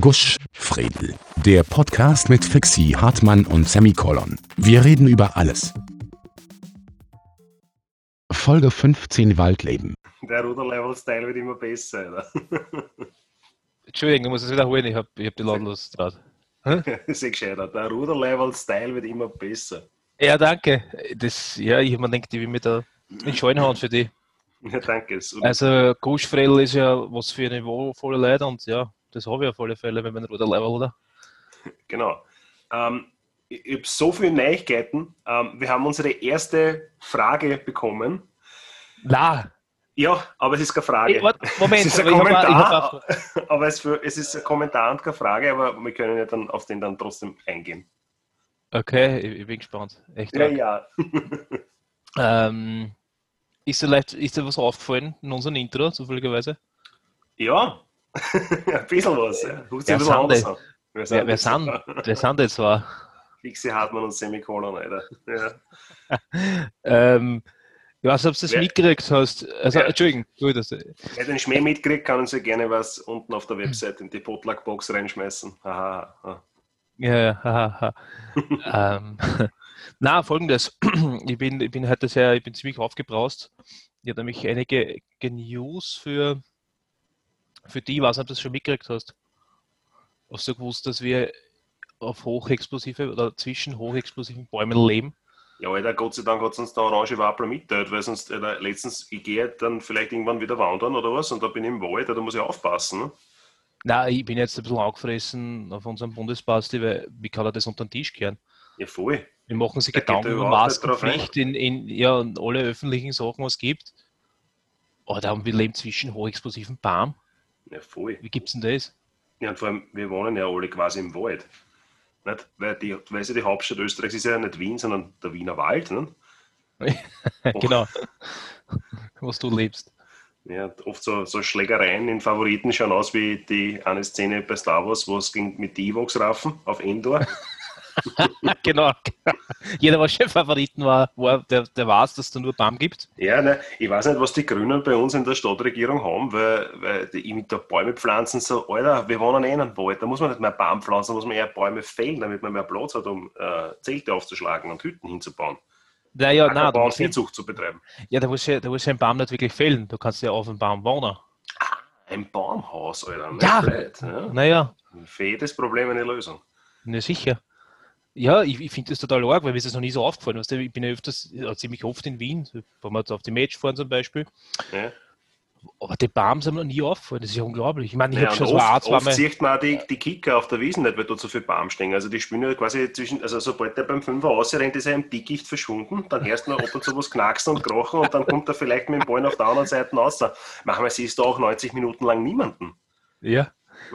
Gusch, Fredel. Der Podcast mit Fixie Hartmann und Semikolon. Wir reden über alles. Folge 15 Waldleben. Der Ruderlevel-Style wird immer besser, oder? Entschuldigung, ich muss es wiederholen, ich habe ich hab die Ladenlos drauf. Sehr gescheiter. Der Ruderlevel-Style wird immer besser. Ja, danke. Das, ja, ich habe mir gedacht, ich will mir da in Scheune hauen für die. Ja, danke. So- Also, Guschfredel ist ja was für niveauvolle Leute und ja, das habe ich auf alle Fälle, wenn man Ruderlevel, oder? Genau. Ähm, ich ich habe so viele Neuigkeiten. Ähm, wir haben unsere erste Frage bekommen. Na, Ja, aber es ist keine Frage. Ey, warte, Moment, es ist ein aber ich hab- ich Kommentar, hab aber es, für, es ist ein Kommentar und keine Frage, aber wir können ja dann auf den dann trotzdem eingehen. okay, ich, ich bin gespannt. Echt. Ja, arg. ja. Ähm, ist, dir leicht, ist dir was aufgefallen in unserem Intro, zufälligerweise? Ja, ein bisschen was. Ja. Sich Wer sind die? Wer Wer, wer, sind, wer sind das war? Fixie Hartmann und Semikolon, Alter. Ja. Ähm, ich weiß nicht, ob du das Wer- mitgekriegt hast. Also, Ja. Entschuldigung, gut, das, Wer den Schmäh mitkriegt, kann uns ja gerne was unten auf der Website in die Potluck-Box reinschmeißen. Haha. ha. Ja, ja, haha. ha. ähm, na, folgendes. Ich bin, ich bin heute sehr, ich bin ziemlich aufgebraust. Ich habe nämlich einige News für, für die, nicht, ob du das schon mitgekriegt hast. Hast du gewusst, dass wir auf hochexplosive oder zwischen hochexplosiven Bäumen leben? Ja, Alter, Gott sei Dank hat uns der orange Wappler mitteilt, weil sonst, Alter, letztens, ich gehe dann vielleicht irgendwann wieder wandern oder was und da bin ich im Wald, da muss ich aufpassen. Ne? Na, ich bin jetzt ein bisschen angefressen auf unserem Bundesbasti, weil wie kann er das unter den Tisch kehren? Ja, voll. Wir machen sich Da Gedanken er über Maskenpflicht in, in ja, in alle öffentlichen Sachen, was es gibt. Oder wir leben zwischen hochexplosiven Baum. Ja, voll. Wie gibt's denn das? Ja, und vor allem, wir wohnen ja alle quasi im Wald. Nicht? Weil die, weißt du, die Hauptstadt Österreichs ist ja nicht Wien, sondern der Wiener Wald. Ne? genau. was du lebst. Ja, oft so, so Schlägereien in Favoriten schauen aus wie die eine Szene bei Star Wars, wo es ging mit die Evox raffen auf Endor. genau. Jeder, was Cheffavoriten war, war der, der weiß, dass es da nur Baum gibt. Ja, ne, ich weiß nicht, was die Grünen bei uns in der Stadtregierung haben, weil, weil die mit der Bäume pflanzen so, Alter, wir wohnen eh in einem Wald, da muss man nicht mehr Baum pflanzen, da muss man eher Bäume fällen, damit man mehr Platz hat, um äh, Zelte aufzuschlagen und Hütten hinzubauen. Naja, nein, Ackerbau und ja, Viehzucht zu betreiben. ja, da muss ja, da muss ja ein Baum nicht wirklich fällen. Du kannst ja auf dem Baum wohnen. Ein Baumhaus, Alter. Ja. blöd, ja. Naja, Für jedes Problem eine Lösung. Na sicher. Ja, ich, ich finde das total arg, weil mir ist das noch nie so aufgefallen. Weißt du, ich bin ja öfters, ja, ziemlich oft in Wien, wenn wir jetzt auf die Match fahren zum Beispiel. Ja. Aber die Bams haben mir noch nie aufgefallen. Das ist ja unglaublich. Ich meine, ich Ja, habe schon so ein, oft, oft zweimal. sieht man auch die, die Kicker auf der Wiesen nicht, weil dort so viel Baum stehen. Also die spielen ja quasi zwischen, also sobald der beim Fünfer ausrennt, ist er im Dickicht verschwunden. Dann hörst du noch ab und zu was knacksen und krochen und dann kommt er vielleicht mit dem Ball auf der anderen Seite raus. Manchmal siehst du auch 90 Minuten lang niemanden. Ja,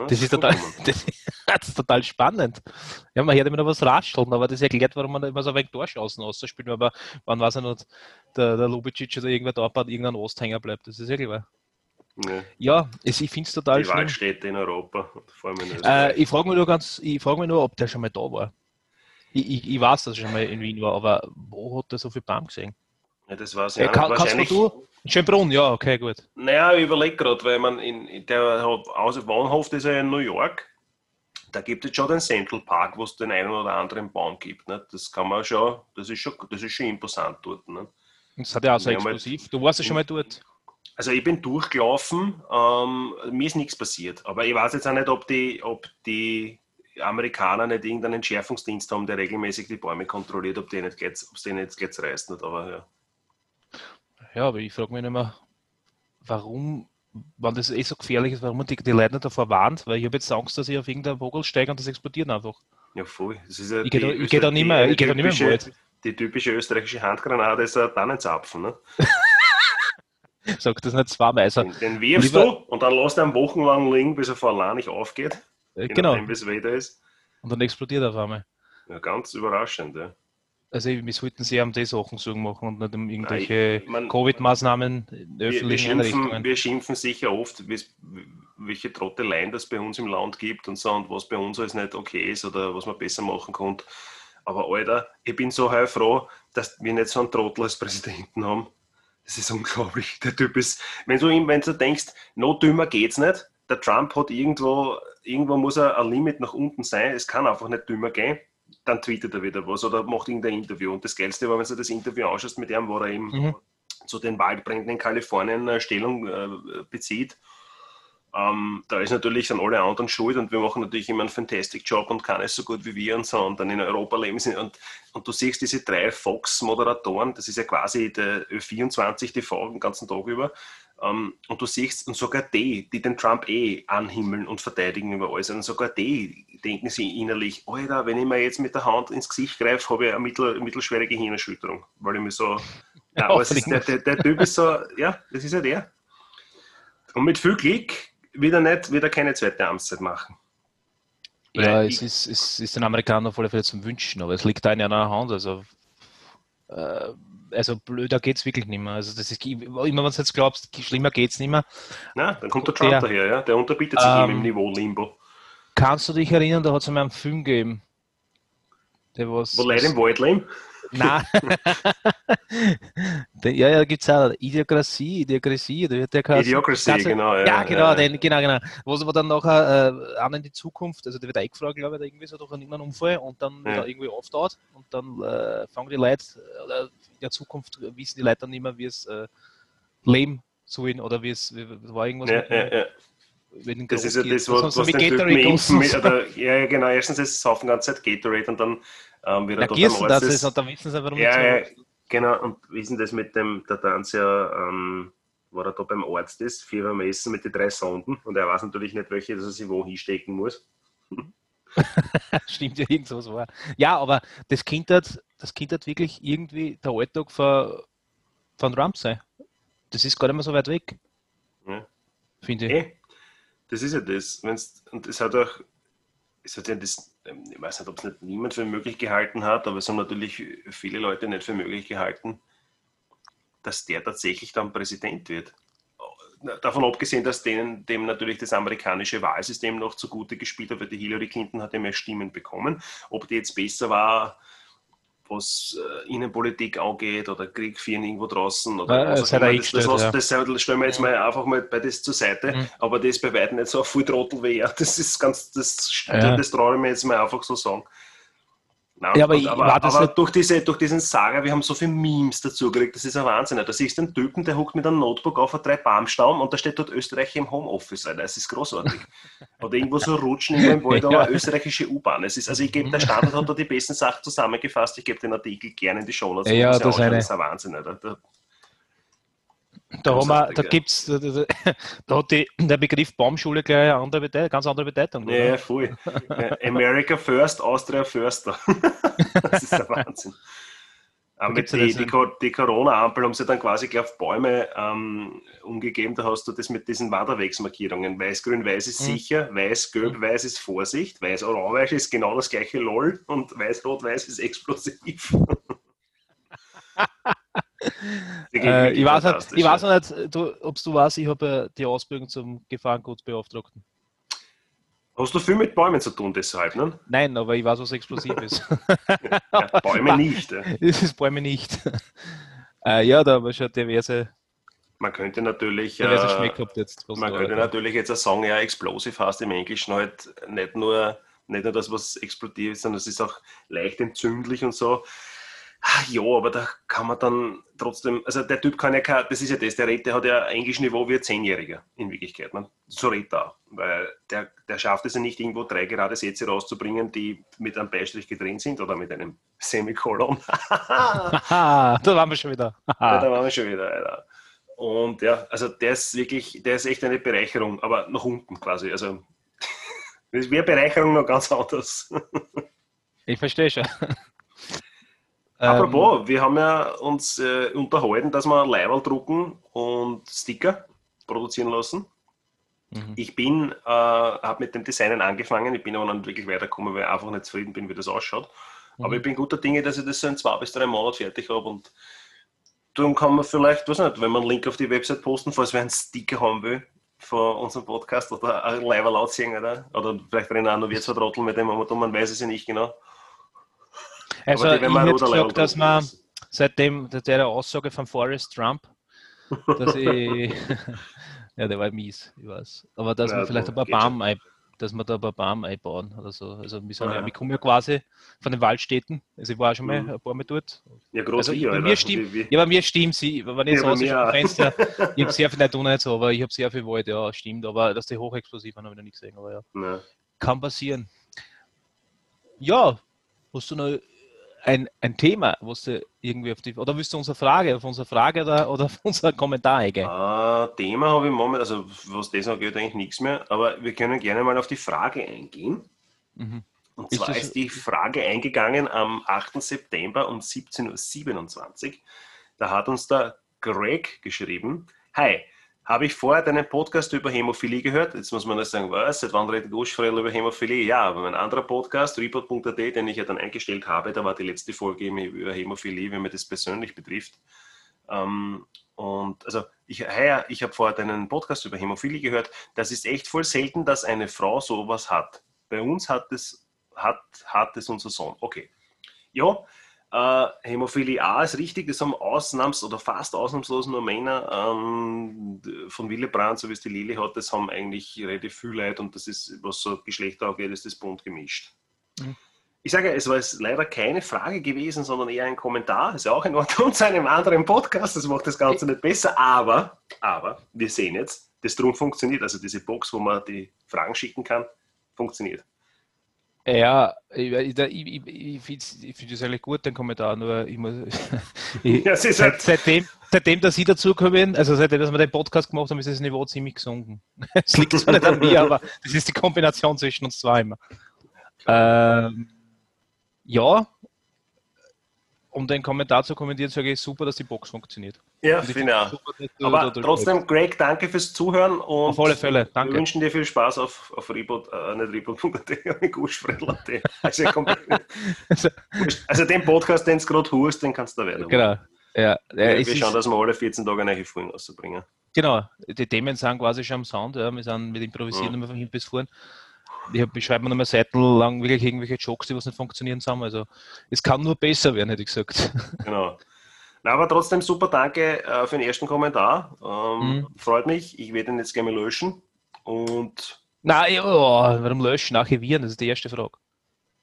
Das ist total, das, das ist total spannend. Ja, man hört immer noch was rascheln, aber das erklärt, warum man immer so ein wenig Torchancen auszuspielen. Aber wann weiß er noch, der, der Lubicic oder irgendwer da bei irgendein Osthänger bleibt. Das ist ja klar. Ja, Ja, es, ich finde es total die. Waldstädte in Europa, vor allem in Äh, ich frage mich nur ganz, ich frage mich nur, ob der schon mal da war. Ich, ich, ich weiß, dass er schon mal in Wien war, aber wo hat er so viel Baum gesehen? Ja, das war's Äh, ja. kann, Wahrscheinlich, du? Schönbrunn, ja, okay, gut. Naja, ich überlege gerade, weil man in, der Hause Wohnhof ist ja in New York. Da gibt es schon den Central Park, wo es den einen oder anderen Baum gibt. Ne? Das kann man schon, das ist schon, das ist schon imposant dort. Ne? Das hat ja auch so Ja, mal- explosiv. Du warst ja schon mal dort. Also ich bin durchgelaufen, ähm, mir ist nichts passiert. Aber ich weiß jetzt auch nicht, ob die, ob die Amerikaner nicht irgendeinen Entschärfungsdienst haben, der regelmäßig die Bäume kontrolliert, ob die nicht geht's, ob es denen jetzt geht's reißt nicht. Aber ja. Ja, aber ich frage mich nicht mehr, warum, wenn das eh so gefährlich ist, warum man die, die Leute nicht davor warnt, weil ich habe jetzt Angst, dass ich auf irgendeinen Vogel steige und das explodiert einfach. Ja, voll. Das ist ja Ich gehe da, geh nicht mehr, ich geh da nicht mehr im Wald. Die typische österreichische Handgranate ist ein Tannenzapfen. Ne? Sag das nicht zweimal. Also, Den, den wirfst Lieber- du und dann lässt du ihn wochenlang liegen, bis er vor allein nicht aufgeht. äh, genau. nachdem, es Wetter ist. Und dann explodiert er auf einmal. Ja, ganz überraschend. Ja. Also wir sollten sehr um die Sachen Sorgen machen und nicht um irgendwelche Covid-Maßnahmen in Wir, wir, schimpfen, wir schimpfen sicher oft, welche Trotteleien das bei uns im Land gibt und so und was bei uns alles nicht okay ist oder was man besser machen könnte. Aber Alter, ich bin so heilfroh, dass wir nicht so einen Trottel als Präsidenten haben. Das ist unglaublich. Der Typ ist, wenn du ihm, wenn du denkst, noch dümmer geht's nicht, der Trump hat irgendwo, irgendwo muss er ein Limit nach unten sein. Es kann einfach nicht dümmer gehen. Dann tweetet er wieder was oder macht irgendein Interview. Und das Geilste war, wenn du das Interview anschaust mit ihm, wo er eben mhm. zu den Waldbränden in Kalifornien äh, Stellung äh, bezieht. Ähm, da ist natürlich dann alle anderen schuld und wir machen natürlich immer einen fantastic Job und keiner ist so gut wie wir und so und dann in Europa leben sie und, und du siehst diese drei Fox-Moderatoren, das ist ja quasi der Ö24 TV den ganzen Tag über und du siehst, und sogar die, die den Trump eh anhimmeln und verteidigen über alles, und sogar die denken sie innerlich, Alter, wenn ich mir jetzt mit der Hand ins Gesicht greife, habe ich eine mittel, mittelschwere Gehirnerschütterung, weil ich mir so, ja, aber ist, der, der, der, Typ ist so, ja, das ist ja der. Und mit viel Glück wird er, nicht, wird er keine zweite Amtszeit machen. Ja, es ist, es ist den Amerikanern auf alle Fälle zum Wünschen, aber es liegt da in einer Hand. Also äh, also blöder geht es wirklich nicht mehr. Also das ist immer, wenn du jetzt glaubst, schlimmer geht es nicht mehr. Na, dann kommt der Trump der, daher, ja. Der unterbietet sich ähm, im Niveau Limbo. Kannst du dich erinnern, da hat es einmal einen Film gegeben. Der was, Wo Leute im Wald leben? Nein. ja, ja, gibt es auch Idiokratie, Idiokratie, der der Idiocracy, ganze, genau. Ja, ja genau, ja. Den, genau, genau. Wo sie dann nachher äh, an in die Zukunft, also der wird eingefragt, glaube ich, irgendwie so durch einen Unfall und dann ja. irgendwie auftaucht und dann äh, fangen die Leute, oder in der Zukunft wissen die Leute dann nicht mehr, wie es äh, leben sollen oder wie es war irgendwas. Ja, ja, ja. Das ist ja das, was, was den Typen impfen mit, oder, ja, genau, erstens ist es saufen ganze Zeit Gatorade und dann ähm, wieder Na, Gießen, das ist, und dann wissen sie, warum ja, ja, genau, und wissen das mit dem, der Tanz ja, ähm, war er da beim Arzt ist, viermal messen mit den drei Sonden und er weiß natürlich nicht, welche, dass er sich wo hinstecken muss. Stimmt ja, irgend so war. Ja, aber das Kind hat, das kind hat wirklich irgendwie der Alltag von, von Trump sein. Das ist gar nicht mehr so weit weg. Ja. Finde ich. Hey, das ist ja das. Wenn's, und es hat auch, es hat ja das, ähm, ich weiß nicht, ob es nicht niemand für möglich gehalten hat, aber es haben natürlich viele Leute nicht für möglich gehalten, dass der tatsächlich dann Präsident wird. Davon abgesehen, dass denen, dem natürlich das amerikanische Wahlsystem noch zugute gespielt hat, weil die Hillary Clinton hat ja mehr Stimmen bekommen. Ob die jetzt besser war, was äh, Innenpolitik angeht oder Krieg führen irgendwo draußen oder ja, was das, das, das, das, das, stellen wir jetzt mal einfach mal bei das zur Seite, mhm. aber das bei weitem nicht so viel Trottel wie er. Das ist ganz, das, ja. das traue ich mir jetzt mal einfach so sagen. Nein, ja, aber, und, aber, aber durch, diese, durch diesen Saga, wir haben so viele Memes dazu gekriegt, das ist ein Wahnsinn. Da siehst du einen Typen, der huckt mit einem Notebook auf drei Baumstamm und da steht dort Österreich im Homeoffice, Alter. Das ist großartig. Oder irgendwo so rutschen in Wald, aber österreichische U-Bahn. also ich gebe, der Standard hat da die besten Sachen zusammengefasst, ich gebe den Artikel gerne in die Show Notes. Ja, das, eine... das ist ein Wahnsinn, Alter. Da, da, haben wir, da gibt's, da, da, da, hat die, der Begriff Baumschule gleich eine andere Bedeutung, ganz andere Bedeutung. Oder? Ja, voll. America First, Austria Förster. das ist der Wahnsinn. Aber die, die, die Corona-Ampel haben sie dann quasi gleich auf Bäume ähm, umgegeben. Da hast du das mit diesen Wanderwegsmarkierungen. Weiß, grün, weiß ist mhm. sicher, weiß, gelb, mhm. weiß ist Vorsicht, weiß, orange ist genau das gleiche LOL und weiß, rot, weiß ist explosiv. äh, ich, weiß nicht, ich weiß nicht, du, ob du weißt, ich habe die Ausbildung zum Gefahrengutbeauftragten. Hast du viel mit Bäumen zu tun deshalb, ne? Nein, aber ich weiß, was explosiv ist. ja, Bäume nicht. Ja. Das ist Bäume nicht. Äh, ja, da haben wir schon diverse. Man könnte natürlich. Diverse äh, jetzt, man könnte natürlich jetzt auch sagen, ja, explosive heißt im Englischen halt nicht nur, nicht nur das, was explodiert ist, sondern es ist auch leicht entzündlich und so. Ja, aber da kann man dann trotzdem, also der Typ kann ja kein, das ist ja das, der redet, der hat ja ein Englischniveau wie ein Zehnjähriger in Wirklichkeit. Man. So redet er auch, weil der, der schafft es ja nicht, irgendwo drei gerade Sätze rauszubringen, die mit einem Beistrich getrennt sind oder mit einem Semikolon. da waren wir schon wieder. ja, da waren wir schon wieder, Alter. Und ja, also der ist wirklich, der ist echt eine Bereicherung, aber nach unten quasi. Also das wäre Bereicherung noch ganz anders. ich verstehe schon. Apropos, ähm, wir haben ja uns äh, unterhalten, dass wir Leiberl drucken und Sticker produzieren lassen. Mhm. Ich bin, äh, habe mit dem Designen angefangen, ich bin aber noch nicht wirklich weitergekommen, weil ich einfach nicht zufrieden bin, wie das ausschaut. Mhm. Aber ich bin guter Dinge, dass ich das so in zwei bis drei Monaten fertig habe und darum kann man vielleicht, weiß nicht, wenn man einen Link auf die Website posten, falls wer einen Sticker haben will von unserem Podcast oder ein Leiberl ausziehen, oder? Oder vielleicht rennen auch noch wir zwei Trottel mit dem, aber man weiß es ja nicht genau. Also ich hätte gesagt, dass man seitdem der Aussage von Forrest Trump, dass ich, Ja, der war mies, ich weiß. Aber dass Ja, wir vielleicht ein paar. Baum ein, dass wir da ein paar Baum einbauen oder so. Also wir, sind ja, wir kommen ja quasi von den Waldstädten. Also ich war schon mal Mhm. ein paar Mal dort. Ja, groß Also wie, bei mir stimmt- Ja, bei mir stimmt sie, wenn ich Ja, aus dem. Fenster, ich habe sehr viel nicht nicht so, aber ich habe sehr viel Wald, ja, stimmt. Aber dass die hochexplosiv waren, habe ich noch nicht gesehen. Aber ja, Na. kann passieren. Ja, hast du noch ein, ein Thema, was du irgendwie auf die, oder willst du unsere Frage, auf unsere Frage oder, oder auf unseren Kommentar eingehen? Ah, Thema habe ich momentan, also was das angeht, eigentlich nichts mehr, aber wir können gerne mal auf die Frage eingehen. Mhm. Und Ist zwar das- ist die Frage eingegangen am 8. September um 17.27 Uhr. Da hat uns der Greg geschrieben: Hi, habe ich vorher deinen Podcast über Hämophilie gehört? Jetzt muss man das sagen, was? Seit wann redet Guschfredel über Hämophilie? Ja, aber mein anderer Podcast, report.at, den ich ja dann eingestellt habe, da war die letzte Folge über Hämophilie, wenn mir das persönlich betrifft. Ähm, und also ich, ich habe vorher deinen Podcast über Hämophilie gehört. Das ist echt voll selten, dass eine Frau sowas hat. Bei uns hat es, hat, hat es unser Sohn. Okay. Ja, äh, Hämophilie A ist richtig, das haben ausnahms- oder fast ausnahmslos nur Männer. Ähm, von Willebrand, so wie es die Lili hat, das haben eigentlich relativ viel Leute und das ist, was so Geschlechter angeht, ist das bunt gemischt. Mhm. Ich sage, es war jetzt leider keine Frage gewesen, sondern eher ein Kommentar. Ist ja auch in Ordnung zu einem anderen Podcast. Das macht das Ganze nicht besser. Aber, aber, wir sehen jetzt, das drum funktioniert. Also diese Box, wo man die Fragen schicken kann, funktioniert. Ja, ich, ich, ich, ich finde find das eigentlich gut, den Kommentar, nur ich muss. ich, Ja, es seit, seitdem, seitdem, dass Sie dazukommen, also seitdem, dass wir den Podcast gemacht haben, ist das Niveau ziemlich gesunken. Es liegt zwar nicht an mir, aber das ist die Kombination zwischen uns zwei immer. Ähm, ja, um den Kommentar zu kommentieren, sage ich super, dass die Box funktioniert. Ja, ich finde ich auch. super, du Aber da drüber trotzdem, Greg, danke fürs Zuhören und Auf alle Fälle, danke. wir wünschen dir viel Spaß auf, auf Reboot, äh, nicht Reboot.at, mit Guschfredel.at. Also, Also, den Podcast, den du gerade hörst, den kannst du da werden. genau. Ja, ja, Wir, schauen, dass wir alle 14 Tage neue Folgen rauszubringen. Genau, die Themen sind quasi schon am Sound. Ja. Wir sind mit Improvisieren Mhm. immer von hinten bis vorn. Ich, hab, ich schreibe mir nochmal seitenlang wirklich irgendwelche Jokes, die was nicht funktionieren zusammen. Also es kann nur besser werden, hätte ich gesagt. Genau. Na, aber trotzdem super danke äh, für den ersten Kommentar. Ähm, Mhm. Freut mich. Ich werde ihn jetzt gerne löschen. Und Nein, ja, oh, warum löschen? Archivieren, das ist die erste Frage.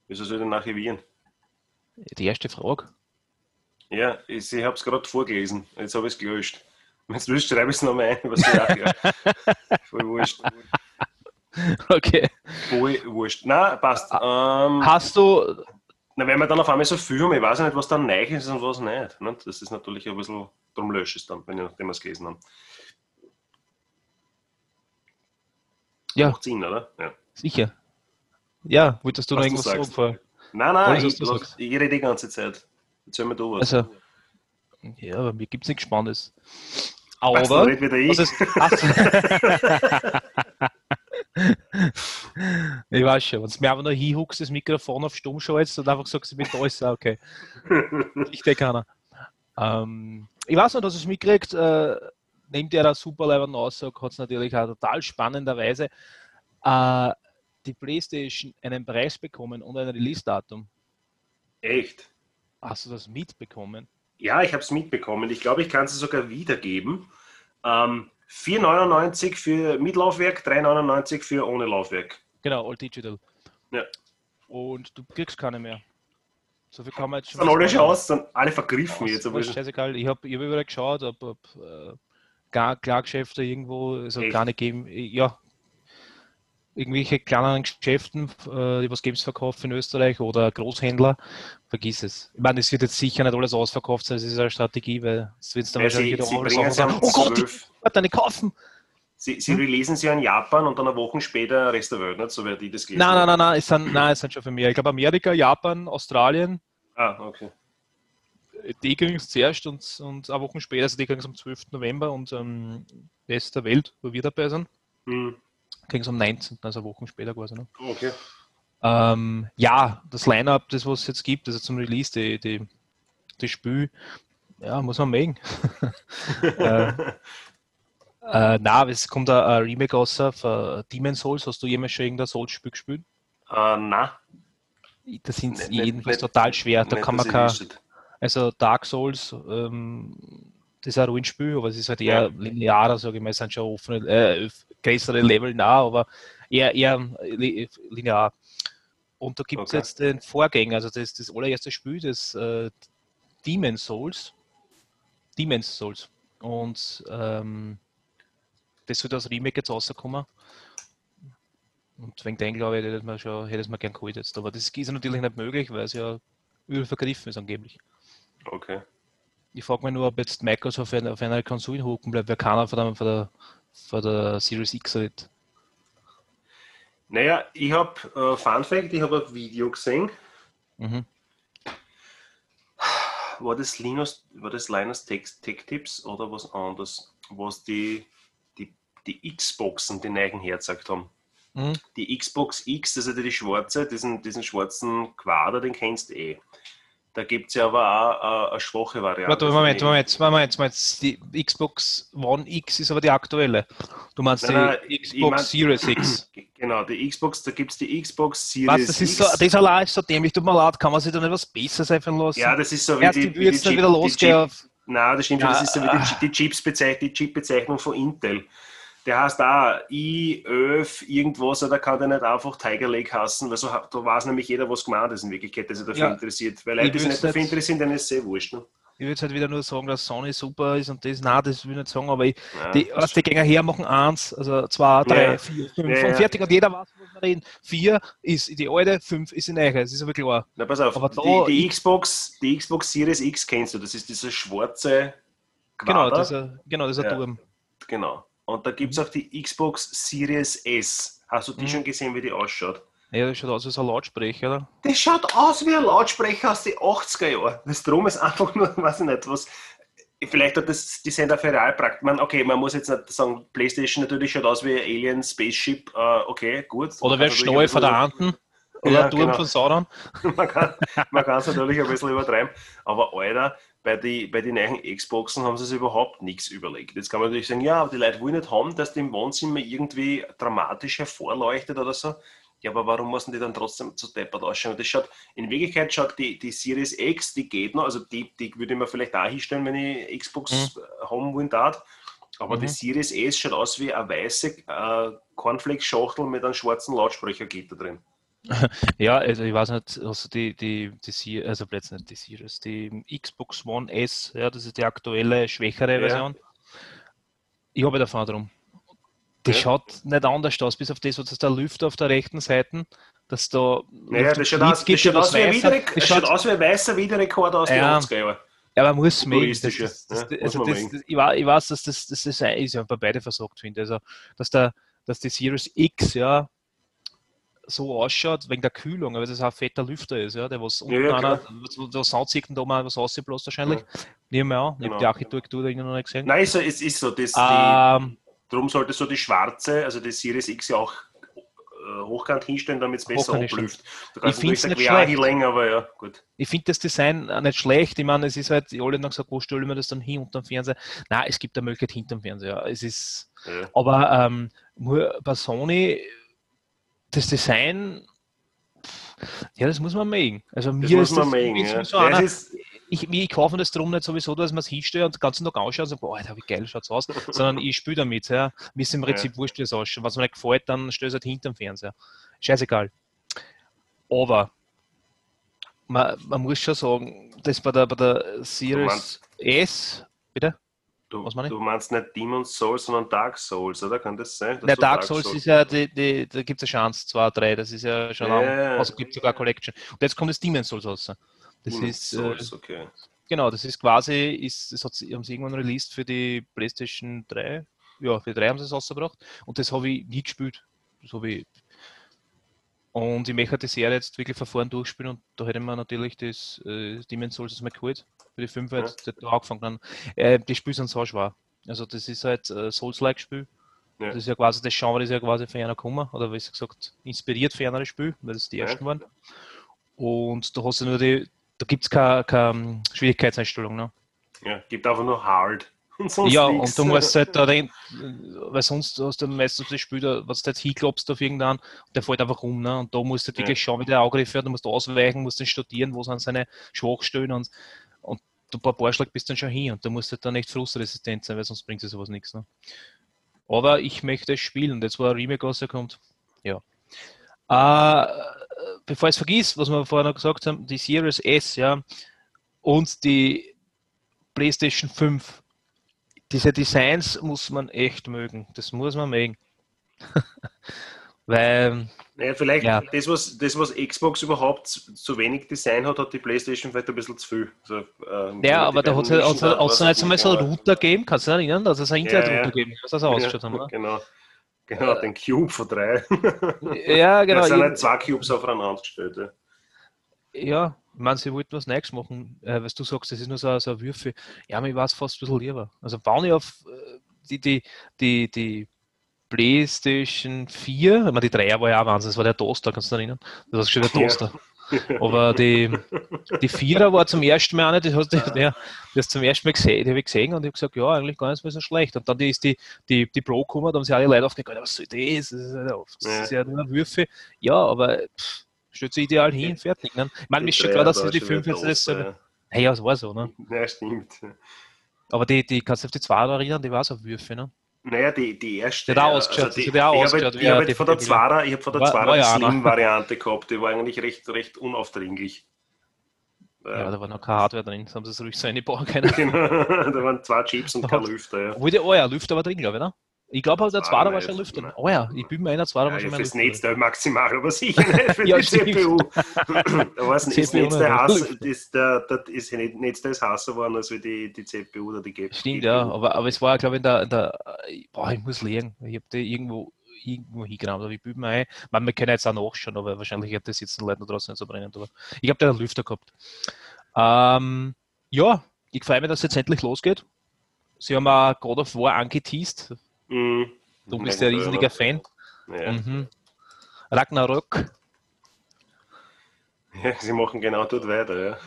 wieso soll ich den archivieren? Die erste Frage. Ja, ich, ich habe es gerade vorgelesen. Jetzt habe ich es gelöscht. Wenn du willst, schreibe ich es nochmal ein. Was ja, ja. Voll wurscht. Okay. Voll wurscht. Na, passt. Ähm, Hast du, na, wenn wir dann auf einmal so viel haben, ich weiß ja nicht, was dann neu ist und was nicht. Ne? Das ist natürlich ein bisschen, darum lösche ich es dann, wenn ich, nachdem wir es gelesen haben. ja, Macht Sinn, oder? Ja. sicher. Ja, wolltest du noch Was du irgendwas sagen? sagst. Vor? Nein, nein, was ich, du lass- ich rede die ganze Zeit. Erzähl mir du was. Also, ja, bei mir gibt es nichts Spannendes. Weißt du, Aber, wieder ich. was ist, ich weiß schon, wenn du mir einfach noch hinhuckst, das Mikrofon auf stumm schaltest und einfach sagst, ich bin da, ist okay. Ich denke keiner. Ähm, ich weiß noch, dass es mitkriegt, äh, neben der super leibenden Aussage hat es natürlich auch total spannenderweise äh, die Playstation einen Preis bekommen und ein Release-Datum. Echt? Hast du das mitbekommen? Ja, ich habe es mitbekommen. Ich glaube, ich kann es sogar wiedergeben. Ähm, 4,99 für mit Laufwerk, 3,99 für ohne Laufwerk. Genau, All Digital. Ja. Und du kriegst keine mehr. So viel kann man jetzt schon. Sind alle schon aus, sind alle vergriffen jetzt. Aber scheißegal. Ich habe ich hab überall geschaut, ob, ob äh, Klargeschäfte irgendwo, also Echt? gar nicht geben. Ja, irgendwelche kleineren Geschäften, äh, die was Games verkaufen in Österreich oder Großhändler, vergiss es. Ich meine, es wird jetzt sicher nicht alles ausverkauft sein, das ist eine Strategie, weil es wird dann ja, wahrscheinlich sie, wieder sie alles sagen, oh Gott, ich 12. werde eine kaufen. Sie, sie Hm? releasen sie in Japan und dann eine Woche später Rest der Welt, nicht? So werde ich das gelesen. Nein, nein, nein, nein, es sind, nein, es sind schon für mehr. Ich glaube Amerika, Japan, Australien, Ah, okay. die kriegen es zuerst und, und eine Woche später, also die kriegen es am 12. November und ähm, Rest der Welt, wo wir dabei sind, Hm, kriegen es am 19., also eine Woche später quasi. Ne? okay. Ähm, ja, das Line-Up, das was es jetzt gibt, also zum Release, die, die, die Spiel, ja, muss man mögen. äh, äh, na, es kommt ein, ein Remake raus für Demon Souls. Hast du jemals schon irgendein Souls-Spiel gespielt? Äh, na, Das sind jedenfalls nicht- total schwer. Da nicht, kann man kein, also Dark Souls, ähm, das ist ein Rollenspiel, aber es ist halt eher ja. linearer, sage ich mal, es sind schon offene, äh, größere Level nah, aber eher, eher linear. Und da gibt es okay. jetzt den Vorgänger, also das, das allererste Spiel, das äh, Demon Souls. Demon's Souls. Und ähm, das wird als Remake jetzt rauskommen. Und wegen dem, glaube ich, hätte man schon, hätte es mir gern geholt jetzt. Aber das ist natürlich nicht möglich, weil es ja übervergriffen ist angeblich. Okay. Ich frage mich nur, ob jetzt Microsoft auf, auf einer Konsole hocken bleibt, weil keiner von der, von der, von der Series X redet. Naja, ich habe, äh, Fun Fact, ich habe ein Video gesehen. Mhm. War das Linus, war das Linus Tech, Tech Tips oder was anderes, was die, die, die Xboxen den neuen hergezeigt haben? Mhm. Die Xbox X, das ist ja die schwarze, diesen, diesen schwarzen Quader, den kennst du eh. Da gibt es ja aber auch äh, eine schwache Variante. Warte, Moment, Moment, Moment, Moment. Die Xbox One X ist aber die aktuelle. Du meinst nein, die nein, Xbox mein, Series X. Genau, die Xbox, da gibt es die Xbox Series Was, das ist X. So, das allein ist so dämlich, tut mir leid, kann man sich da nicht was Besseres einfach lassen? Ja, das ist so wie Erst die, die, die, Chip, wieder losgehen. Nein, das stimmt schon, das ist so wie die, die Chip-Bezeichnung von Intel der heißt da I, Öf, irgendwas, oder kann der nicht einfach Tiger Lake hassen, weil so, da weiß nämlich jeder, was gemeint ist in Wirklichkeit, der sich dafür ja. interessiert. Weil Leute, die sich nicht dafür interessieren, dann ist es sehr wurscht. Ne? Ich würde halt wieder nur sagen, dass Sony super ist und das, nein, das will ich nicht sagen, aber ich, ja, die, was die Gänger her machen, eins, also zwei, drei, ja. vier, fünf ja, und fertig und jeder weiß, was wir reden. Vier ist die alte, fünf ist die neue, das ist aber klar. Na, pass auf, aber die, die, Xbox, die Xbox Series X kennst du, das ist dieser schwarze Quader. Genau, dieser, genau, dieser Turm. Genau. Und da gibt es auch die Xbox Series S. Hast du die mhm. schon gesehen, wie die ausschaut? Ja, das schaut aus wie ein Lautsprecher, oder? Das schaut aus wie ein Lautsprecher aus den 80er Jahren. Das Drum ist einfach nur, weiß ich nicht, was. Vielleicht hat das die Sender für Realprakt. Man, okay, man muss jetzt nicht sagen, PlayStation natürlich schaut aus wie Alien Spaceship. Uh, okay, gut. Oder wer Schnee von der Anden. Oder ja, Turm genau. von Sauron. man kann es natürlich ein bisschen übertreiben. Aber Alter, bei den bei die neuen Xboxen haben sie sich überhaupt nichts überlegt. Jetzt kann man natürlich sagen, ja, aber die Leute wollen nicht haben, dass die im Wohnzimmer irgendwie dramatisch hervorleuchtet oder so. Ja, aber warum müssen die dann trotzdem zu deppert ausschauen? Das schaut, in Wirklichkeit schaut die, die Series X, die geht noch, also die, die würde ich mir vielleicht auch hinstellen, wenn ich Xbox mhm. haben wollen darf. Aber mhm. die Series S schaut aus wie eine weiße äh, Cornflakes-Schachtel mit einem schwarzen Lautsprechergitter drin. Ja, also ich weiß nicht, also die, die, die also plötzlich nicht die Series, die Xbox One S, ja, das ist die aktuelle, schwächere Version. Ja. Ich habe davon drum. Die ja. schaut nicht anders aus, bis auf das, was der Lüfter auf der rechten Seite, dass da. Naja, das schaut, aus, das schaut, aus, wie ein Wiederrek das schaut aus wie ein weißer Wiederrekord aus ja. den 80er Jahren. Ja, man muss mengen. Das, das, das, ja, also das, das, ich, weiß, dass das, das ist, ist ja bei beide versorgt finde. Also, dass, der, dass die Series X ja so ausschaut, wegen der Kühlung, weil das auch ein fetter Lüfter ist, ja, der was unten ja, einer, der Sound sieht und da mal was rausbläst wahrscheinlich. Ja. Nehmen wir an, ich genau. habe die Architektur da noch nicht gesehen. Nein, es ist, ist so, das, ähm, darum sollte so die schwarze, also die Series X ja auch äh, hochkant hinstellen, damit es besser kannst ich finde es nicht länger, aber ja, gut. Ich finde das Design nicht schlecht. Ich meine, es ist halt, alle haben gesagt, wo stellen wir das dann hin unter dem Fernseher? Nein, es gibt eine Möglichkeit hinter dem Fernseher. Es ist, ja. aber ähm, bei Sony das Design, ja, das muss man mögen. Also das mir ist das, mögen, ja. so einer, ist, ich, ich kaufe das drum nicht sowieso, dass man es hinstellt und den ganzen Tag ausschaut und sagt, boah, wie geil schaut es aus, sondern ich spiele damit. Ja. Mir ist im Prinzip ja. wurscht, wie es ausschaut. Was mir nicht gefällt, dann ich es halt hinterm Fernseher. Scheißegal. Aber man, man muss schon sagen, das bei der, bei der Series S, bitte? Du, du meinst nicht Demon's Souls, sondern Dark Souls, oder? Kann das sein? Ja, Dark, Dark Souls, Souls, ist ja, die, die, da gibt es ja Chance, 2, 3, das ist ja schon yeah. lang, also gibt sogar Collection. Und jetzt kommt das Demon's Souls raus. Das Demon's ist, Souls, äh, okay. Genau, das ist quasi, ist, das hat, haben sie irgendwann released für die PlayStation 3. Ja, für die 3 haben sie es rausgebracht. Und das habe ich nie gespielt. Das habe ich und ich möchte die Serie jetzt wirklich verfahren durchspielen und da hätte man natürlich das äh, Demon's Souls mal geholt für die 5 ja. da angefangen. Äh, die Spiele sind so schwer. Also das ist halt äh, Souls-like-Spiel. Ja. Das ist ja quasi, das Genre ist ja quasi für einer gekommen, oder wie gesagt, inspiriert für ein Spiel, weil das die ja. ersten waren. Und da hast du nur die, da gibt es keine, keine Schwierigkeitseinstellung. Ne? Ja, gibt einfach nur Hard. Und ja, nix. und du musst halt da rein, weil sonst hast du meistens das Spiel, was du jetzt hinklopfst auf irgendeinen, der fällt einfach um. Ne? Und da musst du halt ja. wirklich schauen, wie der Auge fährt, du musst ausweichen, musst dann studieren, wo sind seine Schwachstellen und ein paar Barschlag bist dann schon hin und da musst du dann echt frustresistent sein, weil sonst bringt dir sowas nichts. Ne? Aber ich möchte spielen, das war Remake, was kommt. Ja. Äh, bevor ich es vergisst, was wir vorher noch gesagt haben, die Series S, ja, und die PlayStation 5. Diese Designs muss man echt mögen. Das muss man mögen. Weil. Naja, vielleicht ja. das, was, das, was Xbox überhaupt zu wenig Design hat, hat die PlayStation vielleicht ein bisschen zu viel. Also, ähm, ja, aber da hat es ja jetzt einmal so einen Router gegeben, kannst du dich erinnern? dass es ein Internet-Router ja, ja. gegeben, was das ausgeschaut ja, haben, Genau. Genau, äh, den Cube von drei. ja, genau. Da sind halt zwei Cubes aufeinander gestellt. Ja. ja, ich meine, sie wollten was Neues machen, äh, was du sagst, das ist nur so, so ein Würfel. Ja, mir war es fast ein bisschen lieber. Also, wenn ich auf äh, die, die, die, die PlayStation 4, ich meine, die 3er war ja auch Wahnsinn, das war der Toaster, kannst du dich erinnern? Das war schon der Toaster. Ja. Aber die, die Vierer war zum ersten Mal auch nicht, das hast du ja, das zum ersten Mal gesehen, die habe ich gesehen und ich habe gesagt, ja, eigentlich gar nicht mehr so schlecht. Und dann ist die, die, die Pro gekommen, da haben sie alle Leute aufgegangen, was soll das? Das ist, das ist ja nur Würfe. Ja, aber pff, stellt sich ideal hin, fertig. Ne? Ich meine, mir ist schon klar, dass sie die 5 jetzt das selber. Naja, es war so, ne? Ja, stimmt. Aber die, die kannst du auf die zwei erinnern, die war so Würfe, ne? Naja, die, die erste. Der also die, der ich habe hab, hab halt von der Zwarer, ich habe von der Zwarer die Slim-Variante gehabt, die war eigentlich recht, recht unaufdringlich. Ja, da war noch keine Hardware drin, haben sie es ruhig so eingebaut können. Genau, da waren zwei Chips und kein Lüfter. Ja. Wo der, oh ja, Lüfter war drin, glaube ich, ne? Ich glaube, der Zwarer war schon Lüfter. Oh ja, ich bin mir einer, Zwarer war schon mal Lüfter. Netz der maximal, aber sicher nicht für ja, die CPU. da Netz der Hass, der, der ist Netz der ist hasser geworden als die, die CPU oder die GPU. Stimmt, ja, aber, aber es war, glaube ich, in der, der boah, ich muss lernen, ich habe die irgendwo irgendwo hingerannt, aber ich bübe mir ein. Man, wir können jetzt auch nachschauen, aber wahrscheinlich hat das jetzt den Leuten draußen nicht so brennend. Aber ich habe da einen Lüfter gehabt. Ähm, ja, ich freue mich, dass es jetzt endlich losgeht. Sie haben auch God of War angeteased. Mhm. Du bist ja ein riesiger Fan. Ja. Mhm. Ragnarök. Ja, sie machen genau dort weiter, ja.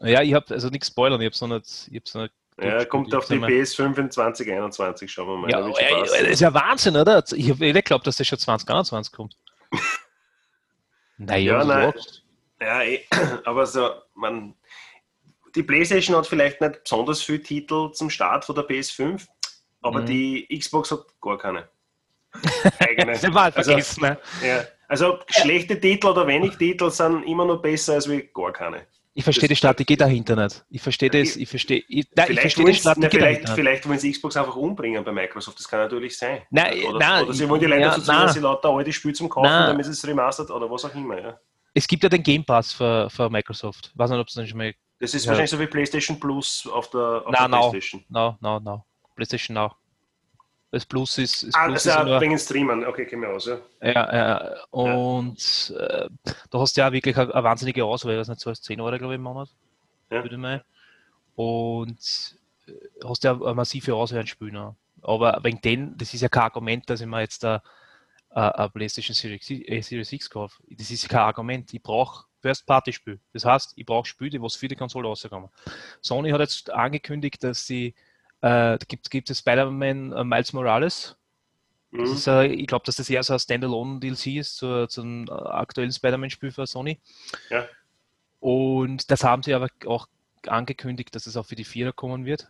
Ja, ich habe also nichts spoilern, ich habe so nicht. Ich so nicht ja, kommt auf die PS5 in 2021, schauen wir mal. Ja, ja das ist ja Wahnsinn, oder? Ich habe nicht geglaubt, dass das schon 2021 kommt. naja, ja, nein, ja, eh, aber so, man, die PlayStation hat vielleicht nicht besonders viele Titel zum Start von der PS5, aber mhm. die Xbox hat gar keine. Eigene. war halt vergessen, also, ja, also schlechte Titel oder wenig Titel sind immer noch besser als wie gar keine. Ich verstehe die Strategie dahinter nicht. Ich verstehe das, ich verstehe, ich, nein, ich verstehe die Strategie na, vielleicht, vielleicht wollen sie Xbox einfach umbringen bei Microsoft, das kann natürlich sein. Nein, oder, nein, oder sie wollen die Leute ja, dazu ziehen, dass sie lauter alte Spiele zum Kaufen, nein. damit es remastert oder was auch immer. Ja. Es gibt ja den Game Pass für, für Microsoft. Ich weiß nicht, ob es dann schon mal. Das ist ja. wahrscheinlich so wie PlayStation Plus auf der, auf na, der no, PlayStation. No, no, no. PlayStation Now. Das Plus ist. Das ah, Plus das ist ja wegen Streamen. Okay, wir aus, ja. Ja, ja. Und ja. Äh, da hast du ja wirklich eine, eine wahnsinnige Auswahl. Das sind so 10 Euro, glaube ich, im Monat. Ja. Würde mal. Und äh, hast ja eine massive Auswahl an Spielen. Aber wegen denen, das ist ja kein Argument, dass ich mir jetzt da eine PlayStation Series, äh, Series X kaufe. Das ist kein Argument. Ich brauche First-Party-Spiel. Das heißt, ich brauche Spiele, die für die Konsole rauskommen. Sony hat jetzt angekündigt, dass sie äh, da gibt, gibt es Spider-Man äh, Miles Morales. Mhm. Ist, äh, ich glaube, dass das eher so ein Standalone-DLC ist zu, zum äh, aktuellen Spider-Man-Spiel für Sony. Ja. Und das haben sie aber auch angekündigt, dass es auch für die Vierer kommen wird.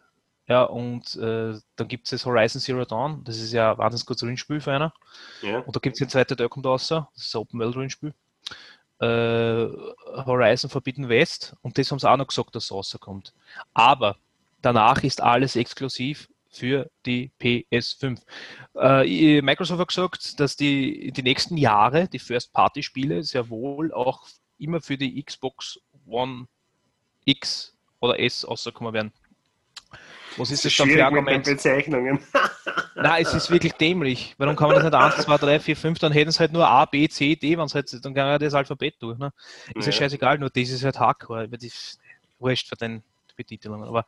Ja, und äh, dann gibt es das Horizon Zero Dawn, das ist ja ein wahnsinnig gutes Rollenspiel für einer. Ja. Und da gibt es den zweiten, der kommt raus, das ist ein Open World Rollenspiel. Äh, Horizon Forbidden West und das haben sie auch noch gesagt, dass es rauskommt. Aber Danach ist alles exklusiv für die PS5. Äh, Microsoft hat gesagt, dass die die nächsten Jahre die First-Party-Spiele sehr wohl auch immer für die Xbox One X oder S rauskommen werden. Was ist das, das dann für Argument? Bezeichnungen. Nein, es ist wirklich dämlich. Warum kann man das nicht 1, 2, 3, 4, 5, dann hätten es halt nur A, B, C, D, wenn halt, dann kann ja das Alphabet durch. Ne? Ist ja. ja scheißegal, nur das ist halt Hardcore, weil das wurscht für den Betitelungen. Aber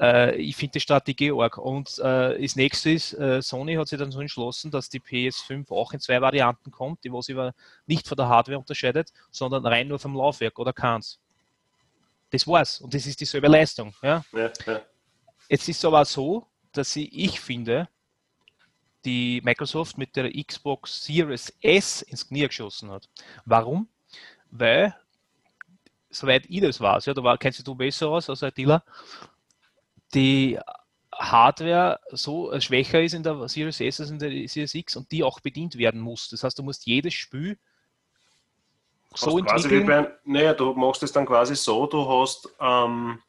äh, ich finde die Strategie arg. Und äh, das nächste ist, äh, Sony hat sich dann so entschlossen, dass die PS5 auch in zwei Varianten kommt, die was sich nicht von der Hardware unterscheidet, sondern rein nur vom Laufwerk oder keins. Das war's. Und das ist dieselbe Leistung. Ja? ja, ja. Jetzt ist es aber so, dass sie, ich finde, die Microsoft mit der Xbox Series S ins Knie geschossen hat. Warum? Weil soweit ich das weiß, ja, da war, kennst du besser aus als ein Dealer, die Hardware so schwächer ist in der Series S als in der Series X und die auch bedient werden muss. Das heißt, du musst jedes Spiel so entwickeln. Bei, naja, du machst es dann quasi so, du hast ähm,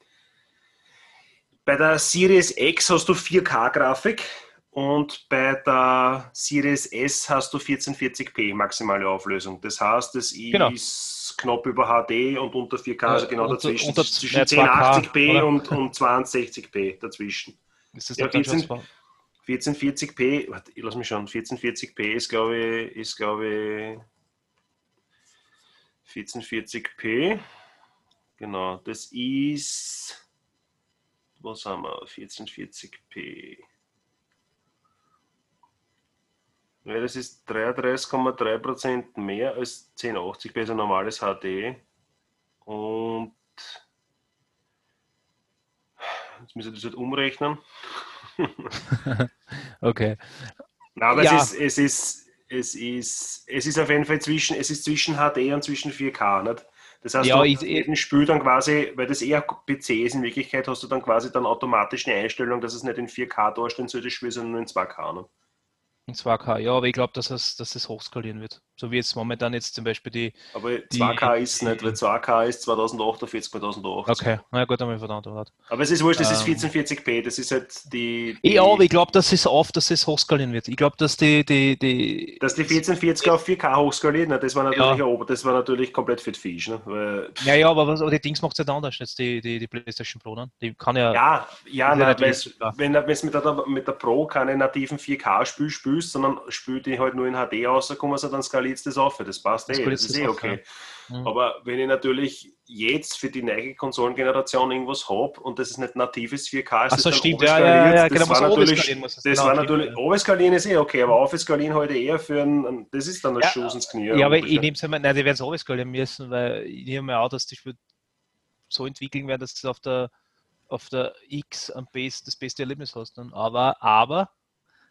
bei der Series X hast du 4K-Grafik und bei der Series S hast du 1440p maximale Auflösung. Das heißt, es genau. Knapp über HD und unter 4K, also genau unter, dazwischen. Unter, zwischen ja, 1080p und, und 62p dazwischen. Ist das ja, 14, 1440p, warte, lass mich schauen, 1440p ist glaube ich, ist glaube ich 1440p. Genau, das ist, was haben wir, 1440p. Ja, das ist 33,3% mehr als 1080p, also normales HD. Und jetzt müssen wir das halt umrechnen. okay. Na, aber ja. es, ist, es, ist, es, ist, es ist auf jeden Fall zwischen, es ist zwischen HD und zwischen 4K. Nicht? Das heißt, ja, du ich, jeden Spiel dann quasi, weil das eher PC ist in Wirklichkeit, hast du dann quasi dann automatisch eine Einstellung, dass es nicht in 4K darstellen soll, das Spiel, sondern nur in 2K. Nicht? In 2K, ja, aber ich glaube, dass es, dass es hochskalieren wird. So wie jetzt momentan jetzt zum Beispiel die. Aber 2K die, ist nicht, weil 2K ist 2048 2008. Okay, na gut, dann haben wir verdammt. Aber es ist wurscht, das ähm, ist 1440p, das ist halt die. die ja, aber ich glaube, dass es oft, dass es hochskalieren wird. Ich glaube, dass die, die, die. Dass die 1440 auf 4K hochskalieren, ne, das war natürlich ja. ober, das war natürlich komplett für die Fisch. Ne? Weil, ja, ja, aber, was, aber die Dings macht es ja anders, jetzt die, die, die PlayStation Pro, ne? Die kann ja. Ja, ja, nein, wenn es mit der, mit der Pro keine nativen 4K-Spiel spielst, sondern spielt die halt nur in HD rauskommen, also dann skaliert das auf. Das passt das eh, das ist eh okay. Mhm. Aber wenn ich natürlich jetzt für die neue Konsolengeneration irgendwas habe und das ist nicht natives 4K, ist so, stimmt, ja, ja, ja, genau, das war natürlich, das genau, war natürlich, overskalieren ist eh okay, aber aufskalieren heute eher für ein, das ist dann das ja, Schuss ins Knie. Ja, aber ich nehme es einmal, nein, die werden es overskalieren müssen, weil ich nehme mir auch, dass die Spiel so entwickeln werden, dass du auf der auf der X am besten das beste Erlebnis hast. Dann. Aber, aber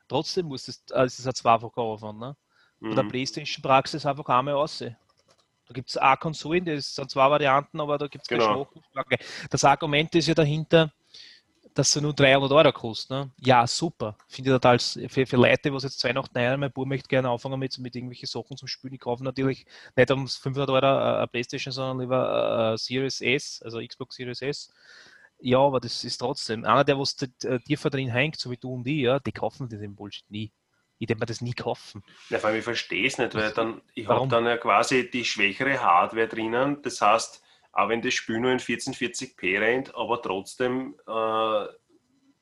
trotzdem muss es, also es ist ein zweifacher Aufwand. Ne? Mhm. der PlayStation-Praxis einfach einmal aussehen. Da gibt es auch Konsolen, das sind zwei Varianten, aber da gibt es genau. keine Das Argument ist ja dahinter, dass sie nur 300 Euro kosten. Ne? Ja, super. Finde ich total, für, für Leute, die jetzt zwei Nacht rein, mein Bub möchte gerne anfangen mit, mit irgendwelchen Sachen zum Spielen. Die kaufen natürlich nicht um 500 Euro eine Playstation, sondern lieber eine Series S, also Xbox Series S. Ja, aber das ist trotzdem, einer, der was tiefer drin hängt, so wie du und ich, ja, die kaufen den Bullshit nie ich denke mir das nie kaufen. Ja, vor allem, ich verstehe es nicht, weil dann, ich habe dann ja quasi die schwächere Hardware drinnen. Das heißt, auch wenn das Spiel nur in 1440p rennt, aber trotzdem, äh,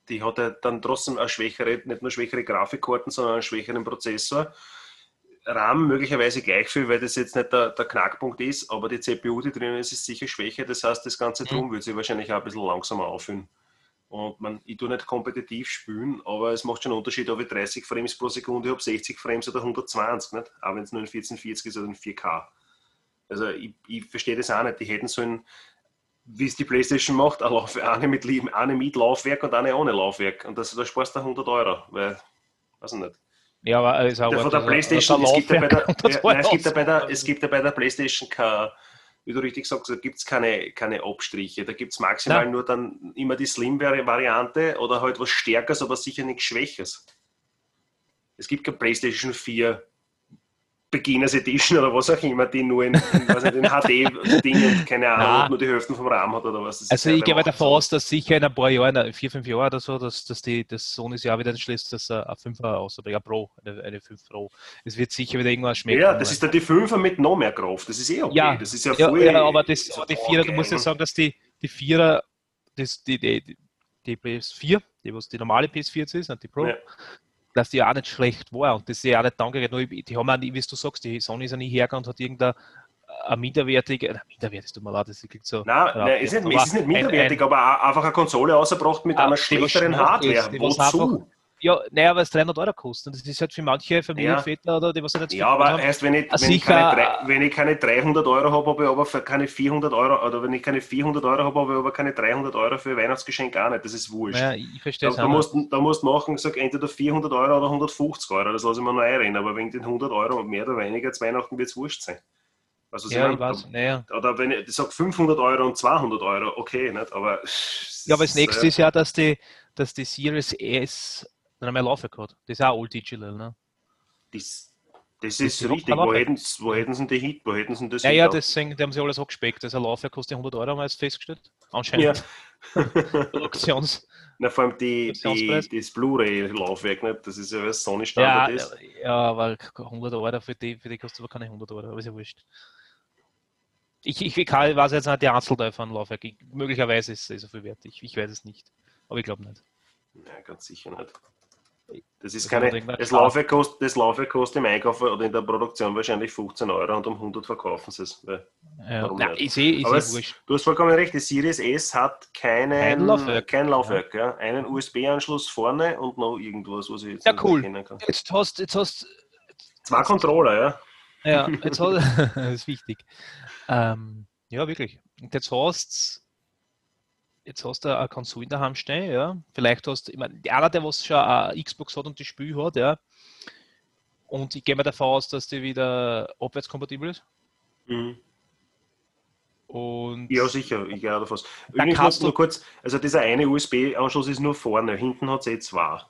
die hat ja dann trotzdem eine schwächere, nicht nur schwächere Grafikkarten, sondern einen schwächeren Prozessor. RAM möglicherweise gleich viel, weil das jetzt nicht der, der Knackpunkt ist, aber die CPU, die drinnen ist, ist sicher schwächer. Das heißt, das ganze mhm. Drum wird sich wahrscheinlich auch ein bisschen langsamer auffüllen. Und man, ich tue nicht kompetitiv spielen, aber es macht schon einen Unterschied, ob ich 30 Frames pro Sekunde habe, 60 Frames oder 120, nicht? auch wenn es nur in 1440 ist oder in 4K. Also ich, ich verstehe das auch nicht. Die hätten so ein, wie es die Playstation macht, eine, mit, eine mit Laufwerk und eine ohne Laufwerk. Und das, da sparst du 100 Euro, weil, weiß ich nicht. Ja, aber es, auch von der Playstation, es gibt ja bei der, es gibt ja bei der, es gibt ja bei der Playstation kein wie du richtig sagst, da gibt es keine, keine Abstriche. Da gibt es maximal Nein. nur dann immer die Slim-Variante oder halt was Stärkeres, aber sicher nichts Schwäches. Es gibt keine PlayStation 4 Beginners Edition oder was auch immer, die nur in, in, in HD-Ding und keine Ahnung, nur die Hälfte vom Rahmen hat oder was. also ich gehe mal davon aus, dass sicher in ein paar Jahren, vier, fünf Jahre oder so, dass, dass die, das Sony's Jahr wieder entschließt, dass ein 5er aus oder ja Pro, eine, eine 5 Pro. Es wird sicher wieder irgendwas schmecken. Ja, das ist dann die 5er mit noch mehr Kraft, das ist eh okay. Ja, das ist ja, ja, ja aber, das, aber die 4er, du musst ja sagen, dass die, die 4er, das, die, die, die PS4, die, was die normale PS4 ist, nicht die Pro, ja dass die auch nicht schlecht war und das ist ja auch nicht danke, die haben auch nie, wie du sagst, die Sony ist ja nie hergegangen und hat irgendein ein minderwertig, äh, minderwertig, tut mir leid, das klingt so. Nein, nein es, ist nicht, es ist nicht minderwertig, ein, ein, aber einfach eine Konsole rausgebracht mit ah, einer schlechteren Hardware. Ist, Wozu? Ja, naja, weil es 300 Euro kostet. Das ist halt für manche Familienväter ja. oder die was nicht Ja, aber haben, erst wenn ich, wenn, ich keine, wenn ich keine 300 Euro habe, habe ich aber für keine 400 Euro, oder wenn ich keine 400 Euro habe, habe ich aber keine 300 Euro für Weihnachtsgeschenk auch nicht. Das ist wurscht. Ja, ich verstehe da, da, musst, da musst machen, sag entweder 400 Euro oder 150 Euro, das lasse ich mir noch einreden. Aber wegen den 100 Euro mehr oder weniger zu Weihnachten wird es wurscht sein. Also, ja, ich weiß, naja. Oder wenn ich sage 500 Euro und 200 Euro, okay, nicht? aber. Ja, aber das nächste äh, ist ja, dass die, dass die Series S dann mehr Laufwerk hat. Das ist auch Old Digital, ne? Das, das ist das richtig. Wo hätten, wo hätten sie die Hit? Wo hätten sie das Ja, ja, deswegen, die haben sie alles abgespeckt. Das Laufwerk kostet 100 Euro, haben wir jetzt festgestellt. Anscheinend. Ja. Produktions. Na, vor allem die, die, das Blu-ray-Laufwerk, nicht? das ist ja, was Sony Standard ja, ist. Ja, weil 100 Euro für die, für die kostet aber keine 100 Euro, aber ist ja wurscht. Ich, ich, ich weiß jetzt nicht die Einzelteile von Laufwerk. Ich, möglicherweise ist es so viel wert. Ich, ich weiß es nicht. Aber ich glaube nicht. Ja, ganz sicher nicht. Das ist keine, das Laufwerk, kostet, das Laufwerk kostet im Einkauf oder in der Produktion wahrscheinlich 15 Euro und um 100 verkaufen sie es. Ja, nein, ich sehe, ich sehe Du hast vollkommen recht, die Series S hat keinen, kein Laufwerk, kein Laufwerk ja. Ja. einen USB-Anschluss vorne und noch irgendwas, was ich jetzt ja, cool. erkennen kann. Jetzt hast, jetzt hast zwei Controller, ja. Ja, jetzt hast, das ist wichtig. Ähm, ja, wirklich. Und jetzt hast jetzt hast du eine Konsole in der Hand stehen, ja. Vielleicht hast du, ich meine, einer, der was schon eine Xbox hat und das Spiel hat, ja. Und ich gehe mal davon aus, dass die wieder abwärtskompatibel ist. Mhm. Und ja, sicher, ich gehe davon aus. Übrigens nur, kurz, also dieser eine USB-Anschluss ist nur vorne, hinten hat es eh zwei.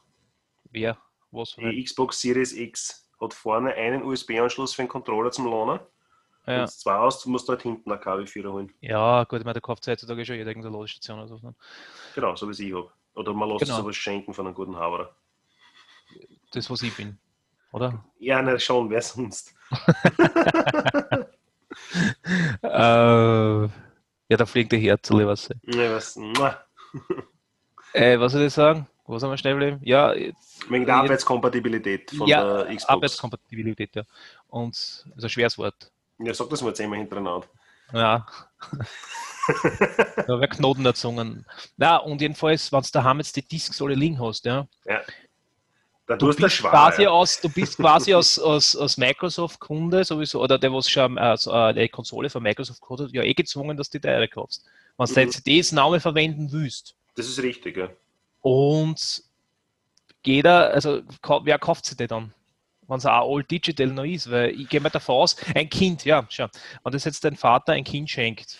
Wer? Was? Die Xbox Series X hat vorne einen USB-Anschluss für den Controller zum Lohnen ja. Du zwei musst du halt hinten eine KW4 holen. Ja, gut, ich meine, der kauft heutzutage schon jeder irgendeine Ladestation oder so. Genau, so wie ich habe. Oder man lässt genau. sowas schenken von einem guten Haberer. Das, was ich bin, oder? Ja, na schon, wer sonst? äh, ja, da fliegt der Herz, oder was? Ja, was? äh, was soll ich sagen? Was haben wir schnell bleiben? Ja, jetzt, Wegen der Arbeitskompatibilität von ja, der Xbox. Arbeitskompatibilität, ja. Und das ist ein schweres Wort. Ja, sag das mal zehnmal hintereinander. Ja. da wäre Knoten der Zungen. Na, und jedenfalls, wenn du daheim jetzt die Discs alle liegen hast, ja. ja. Dann du, bist schwanger, quasi ja. aus, du bist quasi aus, aus, aus Microsoft-Kunde sowieso, oder der, was schon also, eine Konsole von Microsoft gehabt hat, ja eh gezwungen, dass du die teure kaufst. Wenn du mhm. CDs Name verwenden willst. Das ist richtig, ja. Und jeder, also wer kauft sie denn dann? Wenn es auch all digital noch ist, weil ich gehe mir davon aus, ein Kind, ja, schau, wenn das jetzt dein Vater ein Kind schenkt,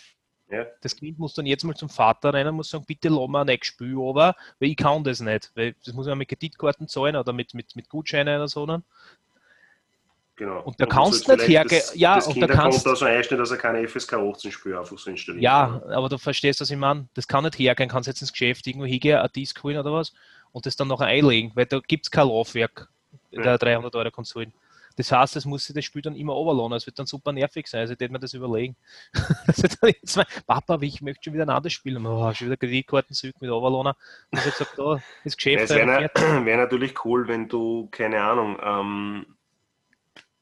ja. das Kind muss dann jetzt mal zum Vater rennen und muss sagen, bitte lass mir ein Spiel aber, weil ich kann das nicht, weil das muss man mit Kreditkarten zahlen oder mit, mit, mit Gutscheinen oder so. Dann. Genau. Und da und kannst du nicht hergehen. Ja, das und da kannst du so einstellen, dass er keine FSK 18 Spiel einfach so installiert. Ja, aber du verstehst, was ich meine. Das kann nicht hergehen. Kannst jetzt ins Geschäft irgendwo hingehen, ein Disc holen oder was und das dann noch einlegen, weil da gibt es kein Laufwerk der 300 Euro Konsolen. Das heißt, es muss sich das Spiel dann immer overladen. Es wird dann super nervig sein. Also, ich mir das überlegen. also, Papa, ich möchte schon wieder ein anderes Spiel. Oh, schon wieder Kreditkarten zurück mit Overladen. Und ich gesagt, oh, das Geschäft. es wäre wär natürlich cool, wenn du, keine Ahnung, ähm,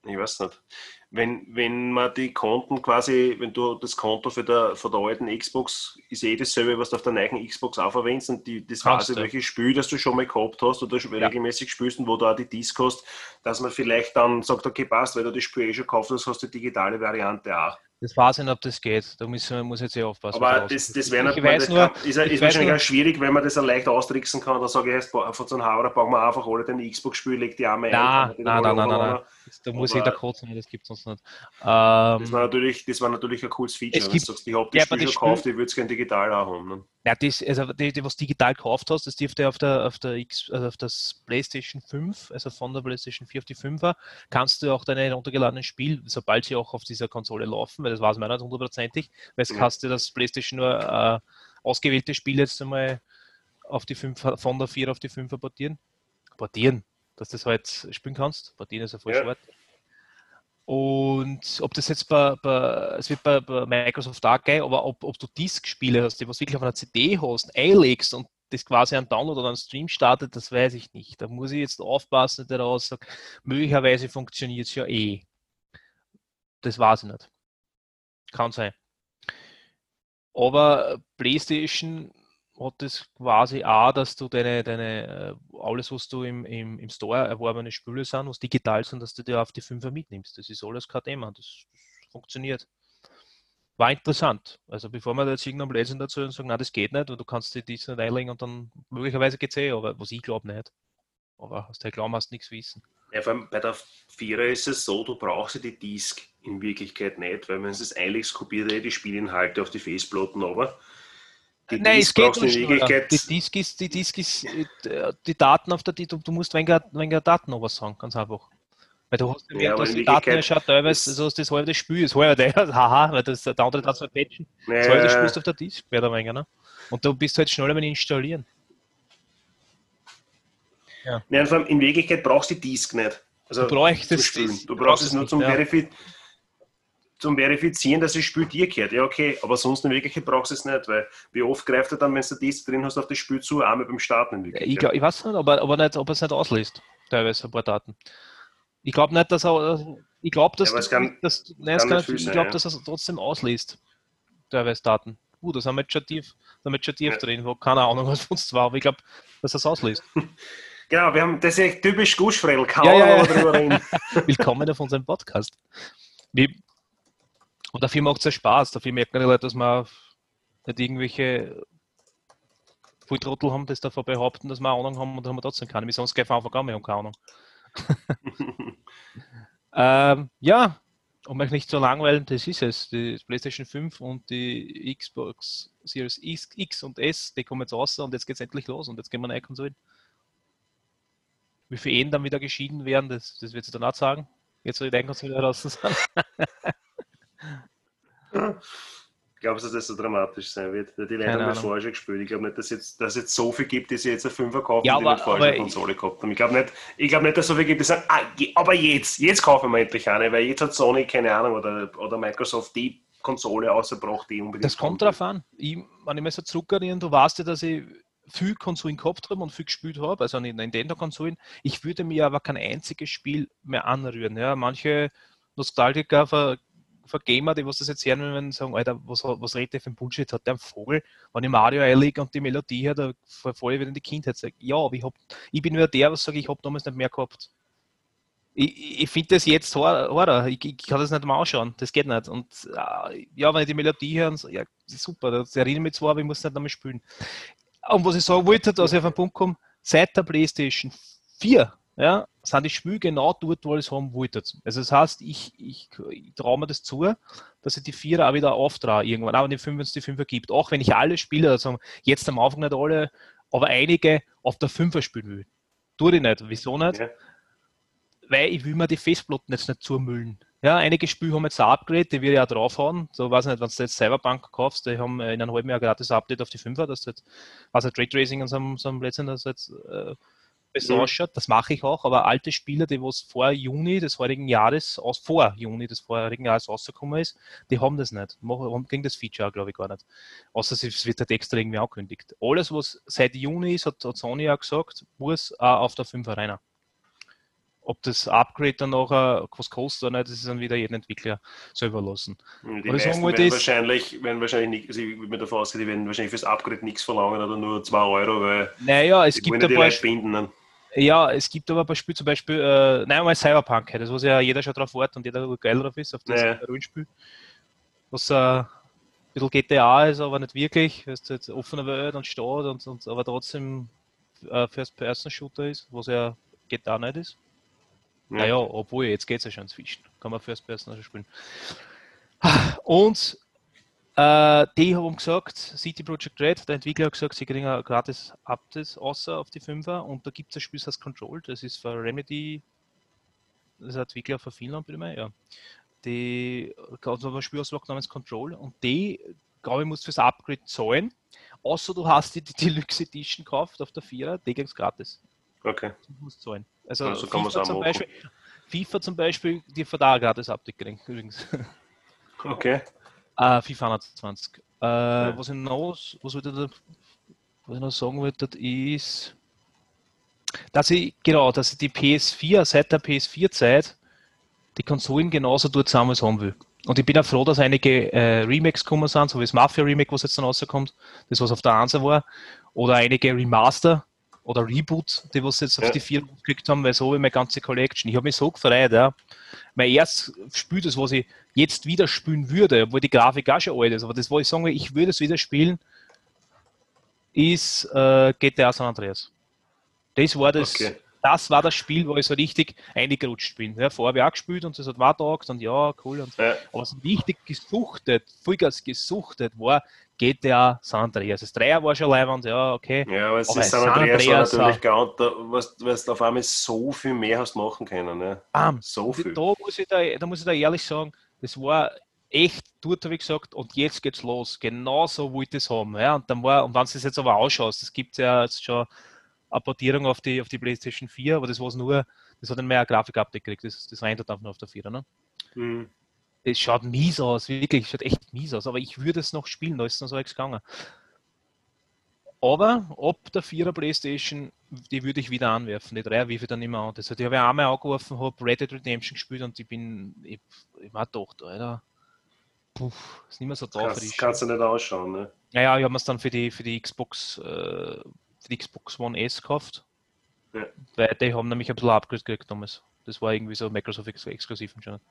ich weiß nicht, wenn, wenn man die Konten quasi, wenn du das Konto für der, von der alten Xbox ist eh dasselbe, was du auf der neuen Xbox auch verwendest und die, das quasi ja. welches Spiel, das du schon mal gehabt hast oder ja. regelmäßig spielst und wo du auch die Disc hast, dass man vielleicht dann sagt, okay, passt, weil du das Spiel eh schon gekauft hast, hast du die digitale Variante auch. Das weiß ich nicht, ob das geht. Da muss, muss jetzt sehr aufpassen. Aber das, das wäre weiß nur, kann, ist, ist wahrscheinlich auch schwierig, wenn man das leicht austricksen kann. Da sage ich von so einem Hauer brauchen wir einfach alle den Xbox-Spiel, legt die Arme nein, ein. Nein, nein, nein, nein, nein. Da muss ich da kotzen, das gibt es sonst nicht. Ähm, das, war natürlich, das war natürlich ein cooles Feature. Wenn du sagst, ich habe das Spiel schon gekauft, ich würde es gerne digital auch haben. Ne? Ja, das, also die, die, was digital gekauft hast, das dürfte auf der, auf der X, also auf das PlayStation 5, also von der PlayStation 4 auf die 5er, kannst du auch deine heruntergeladenen Spiele, sobald sie auch auf dieser Konsole laufen, weil das weiß man nicht hundertprozentig, weil es ja. kannst du das PlayStation nur äh, ausgewählte Spiele jetzt einmal auf die 5, von der 4 auf die 5er portieren. Portieren, dass du das halt spielen kannst. Portieren ist ein falsches ja. Wort. Und ob das jetzt bei, bei es wird bei, bei Microsoft auch geil, aber ob, ob du Disk-Spiele hast, die was wirklich auf einer CD hast, einlegst und das quasi ein Download oder ein Stream startet, das weiß ich nicht. Da muss ich jetzt aufpassen, der aussagt, möglicherweise funktioniert es ja eh. Das weiß ich nicht. Kann sein. Aber PlayStation hat das quasi auch, dass du deine, deine äh, alles, was du im, im, im Store erworbene Spüle sind, was digital sind, dass du dir auf die Fünfer mitnimmst. Das ist alles kein Thema. Das, funktioniert. War interessant. Also bevor man jetzt irgendeinem lesen dazu und sagen, nein, das geht nicht, und du kannst dir dies nicht einlegen und dann möglicherweise geht es eh, aber was ich glaube nicht. Aber aus der Glauben hast nichts wissen. Ja, vor allem bei der Vierer ist es so, du brauchst die Disk in Wirklichkeit nicht, weil wenn es das einlegst, kopiert er die Spielinhalte auf die Festplatten, aber die Nein, Disk es geht Wirklichkeit. Die Disk ist, die Disk ist, äh, die Daten auf der, die, du, du musst weniger, weniger Daten aber sagen, ganz einfach. Weil du hast, ja, du die Daten ja schon teilweise, so hast das halbe Spiel, das halbe der, haha, weil das, der andere hat so patchen, ja, das halbe das Spiel auf der Disk, mehr oder weniger, ne? Und du bist halt schneller mit installieren. Ja. Nein, vor allem in Wirklichkeit brauchst du die Disk nicht. Also du brauchst es Du brauchst es nur zum, ja. Verifi zum Verifizieren, dass das Spiel dir gehört. Ja, okay, aber sonst in Wirklichkeit brauchst du es nicht, weil wie oft greift er dann, wenn du Disk drin hast, auf das Spiel zu, einmal beim Starten in Ich, ich weiß nicht, aber, aber nicht, ob er es nicht ausliest, teilweise ein paar Daten. Ich glaube nicht, dass er. Ich glaube, dass, ja, das kann, dass, nein, kann kann, ich glaube, dass er trotzdem ausliest. Teilweise Daten. Uh, da sind wir jetzt schon tief, da sind schon tief ja. drin, wo keine Ahnung, was von uns war, aber ich glaube, dass er es ausliest. Genau, wir haben, das ist ja typisch Guschfrell, kaum ja, ja, ja. drüber reden. Willkommen auf unserem Podcast. Wie, und dafür macht es ja Spaß, dafür merkt man halt, dass man nicht irgendwelche Volltrottel haben, das davon behaupten, dass wir Ahnung haben und haben wir trotzdem keine. Wir sonst gleich von Anfang an, wir haben keine Ahnung. ähm, ja, um euch nicht zu langweilen, das ist es. Die PlayStation 5 und die Xbox Series X und S, die kommen jetzt raus und jetzt geht es endlich los und jetzt gehen wir eine Konsole. Wie viele Ehen dann wieder geschieden werden, das, das wird sie dann auch sagen. Jetzt soll die Konsole raus sein. Glaubst du, dass das so dramatisch sein wird? Die Leute haben das vorher schon gespielt. Ich glaube nicht, dass es jetzt, jetzt so viel gibt, die sich jetzt ein Fünfer kaufen, ja, die nicht vorher schon Konsole gehabt haben. Ich glaube nicht, glaub nicht, dass es so viel gibt, die sagen, ah, aber jetzt, jetzt kaufen wir endlich eine, weil jetzt hat Sony, keine Ahnung, oder, oder Microsoft die Konsole ausgebracht, die unbedingt. Das kommt darauf an. Ich, wenn ich mir so zurückerinnere, du weißt ja, dass ich viel Konsolen gehabt habe und viel gespielt habe, also Nintendo-Konsolen. Ich würde mir aber kein einziges Spiel mehr anrühren. Ja. Manche Nostalgiker für Gamer, die was das jetzt hören, wenn sagen, Alter, was, was redet der für ein Bullshit? Hat der einen Vogel? Wenn ich Mario einlege und die Melodie her, da voll wieder in die Kindheit. Sag, ja, aber ich, hab, ich bin nur der, was sage, ich habe damals nicht mehr gehabt. Ich, ich finde das jetzt horror. Ich, ich, kann das nicht mal anschauen. Das geht nicht. Und äh, ja, wenn ich die Melodie höre, ja, super. Das erinnert mich zwar, aber ich muss nicht einmal spielen. Und was ich sagen wollte, dass ich auf den Punkt komme, seit der PlayStation 4 ja, sind die Spiele genau dort, wo ich es haben wollte. Also das heißt, ich, ich, ich traue mir das zu, dass ich die Vierer auch wieder auftraue irgendwann, auch wenn die Fünfer es die Fünfer gibt. Auch wenn ich alle Spiele, also jetzt am Anfang nicht alle, aber einige auf der Fünfer spielen will. Tue ich nicht. Wieso nicht? Ja. Weil ich will mir die Festplatten jetzt nicht zumüllen. Ja, einige Spiele haben jetzt ein Upgrade, die wir ja draufhauen. So, weiß nicht, wenn du jetzt Cyberpunk kaufst, die haben in einem halben Jahr gratis Update auf die Fünfer, das jetzt, also Trade und so, so einem Blödsinn, das jetzt äh, besser mhm. ausschaut. Das mache ich auch, aber alte Spieler, die was vor Juni des heurigen Jahres, aus, vor Juni des vorherigen Jahres rausgekommen ist, die haben das nicht. Haben, kriegen das Feature, glaube ich, gar nicht. Außer es wird halt extra irgendwie angekündigt. Alles, was seit Juni ist, hat, hat Sony auch gesagt, muss auch auf der 5 rein. Ob das Upgrade dann nachher was kostet oder nicht, das ist dann wieder jeden Entwickler selber lassen. Die meisten sagen, werden, wahrscheinlich, werden wahrscheinlich nicht, also ich würde mir davon ausgehen, die werden wahrscheinlich fürs Upgrade nichts verlangen oder nur 2 Euro, weil naja, es gibt ein paar, binden. Ja, es gibt aber ein paar Spiele, zum Beispiel, äh, nein, mal Cyberpunk, das wo ja jeder schon drauf wartet und jeder geil drauf ist, auf das ja. Rollenspiel. Was äh, ein bisschen GTA ist, aber nicht wirklich, es jetzt offene Welt und Stadt und, und aber trotzdem äh, First-Person-Shooter ist, was ja GTA nicht ist. Ja. Naja, obwohl, jetzt geht es ja schon inzwischen. Kann man First-Person spielen. Und äh, die haben gesagt, City Project Red, der Entwickler hat gesagt, sie kriegen ein gratis Update außer auf die 5er und da gibt es ein Spiel, das heißt Control, das ist für Remedy, das ist ein Entwickler für Finnland, bitte mal, ja. Die also ein Spiel ausgemacht namens Control und die, glaube ich, muss fürs Upgrade zahlen, außer du hast die, die Deluxe Edition gekauft auf der 4er, die es gratis. Okay. Du musst zahlen. Also, also FIFA, zum Beispiel, FIFA zum Beispiel, die von da gratis Update kriegen, übrigens. Okay. Uh, FIFA 120. Uh, ja. Was ich noch, was, ich da, was ich noch sagen wollte, ist, dass ich, genau, dass ich die PS4, seit der PS4-Zeit, die Konsolen genauso dort zusammen haben will. Und ich bin auch froh, dass einige äh, Remakes gekommen sind, so wie das Mafia Remake, was jetzt dann rauskommt, das was auf der 1 war, oder einige Remaster, oder Reboot, die was jetzt auf die vier gekriegt haben, weil so wie meine ganze Collection. Ich habe mich so gefreut, ja. Mein erstes Spiel, das was ich jetzt wieder spielen würde, obwohl die Grafik auch schon alt ist, aber das, wo ich sagen will, ich würde es wieder spielen, ist äh, GTA San Andreas. Das war das, okay. das war das Spiel, wo ich so richtig eingerutscht bin. Ja, vorher habe ich auch gespielt und es hat war taugt und ja, cool. Und, Ja. Aber so richtig gesuchtet, Vollgas gesuchtet war GTA San Andreas. Das Dreier war schon leibend, ja, okay. Ja, aber es Aber ist San San Andreas war Andreas natürlich auch. gar da, was, was du auf einmal so viel mehr hast machen können. Ne? Bam. So viel. Da muss, ich da, da muss ich da ehrlich sagen, das war echt dort, habe ich gesagt, und jetzt geht's los. Genau so wollte ich es haben. Ja, und dann war, und wenn du es jetzt aber ausschaust, es gibt ja jetzt schon eine Portierung auf die, auf die PlayStation 4, aber das war nur, das hat dann mehr Grafik-Update gekriegt, das, das rennt einfach nur auf der 4, ne? Hm. Es schaut mies aus, wirklich, es schaut echt mies aus, aber ich würde es noch spielen, da ist noch so nichts gegangen. Aber ab der 4er Playstation, die würde ich wieder anwerfen, die 3er wirfe ich dann immer an. Das hat ich habe ja einmal angeworfen, habe Red Dead Redemption gespielt und ich bin, ich, ich war gedacht, Alter, puh, ist nicht mehr so da für die Kannst, kannst du nicht ausschauen. Ne? Naja, ich habe mir es dann für die, für die Xbox, äh, für die Xbox One S gekauft. Ja. Weil die haben nämlich ein bisschen Upgrade gekriegt damals. Das war irgendwie so Microsoft ex exklusiv anscheinend.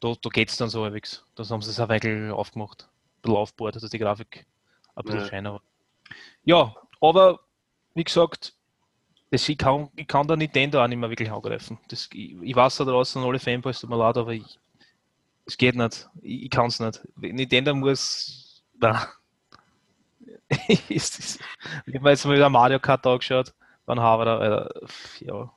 Da, da geht es dann so halbwegs. Da haben sie es ein wenig aufgemacht. Ein bisschen aufgebaut, dass die Grafik ein bisschen Ja. scheiner war. Ja, aber wie gesagt, das, ich, kann, ich kann da Nintendo auch nicht mehr wirklich angreifen. Das, ich, ich weiß da draußen alle Fanboys, tut mir leid, aber ich, es geht nicht. Ich, ich kann es nicht. Nintendo muss. Nein. ist ich habe mir jetzt mal wieder Mario Kart angeschaut, dann haben wir da, äh, ja,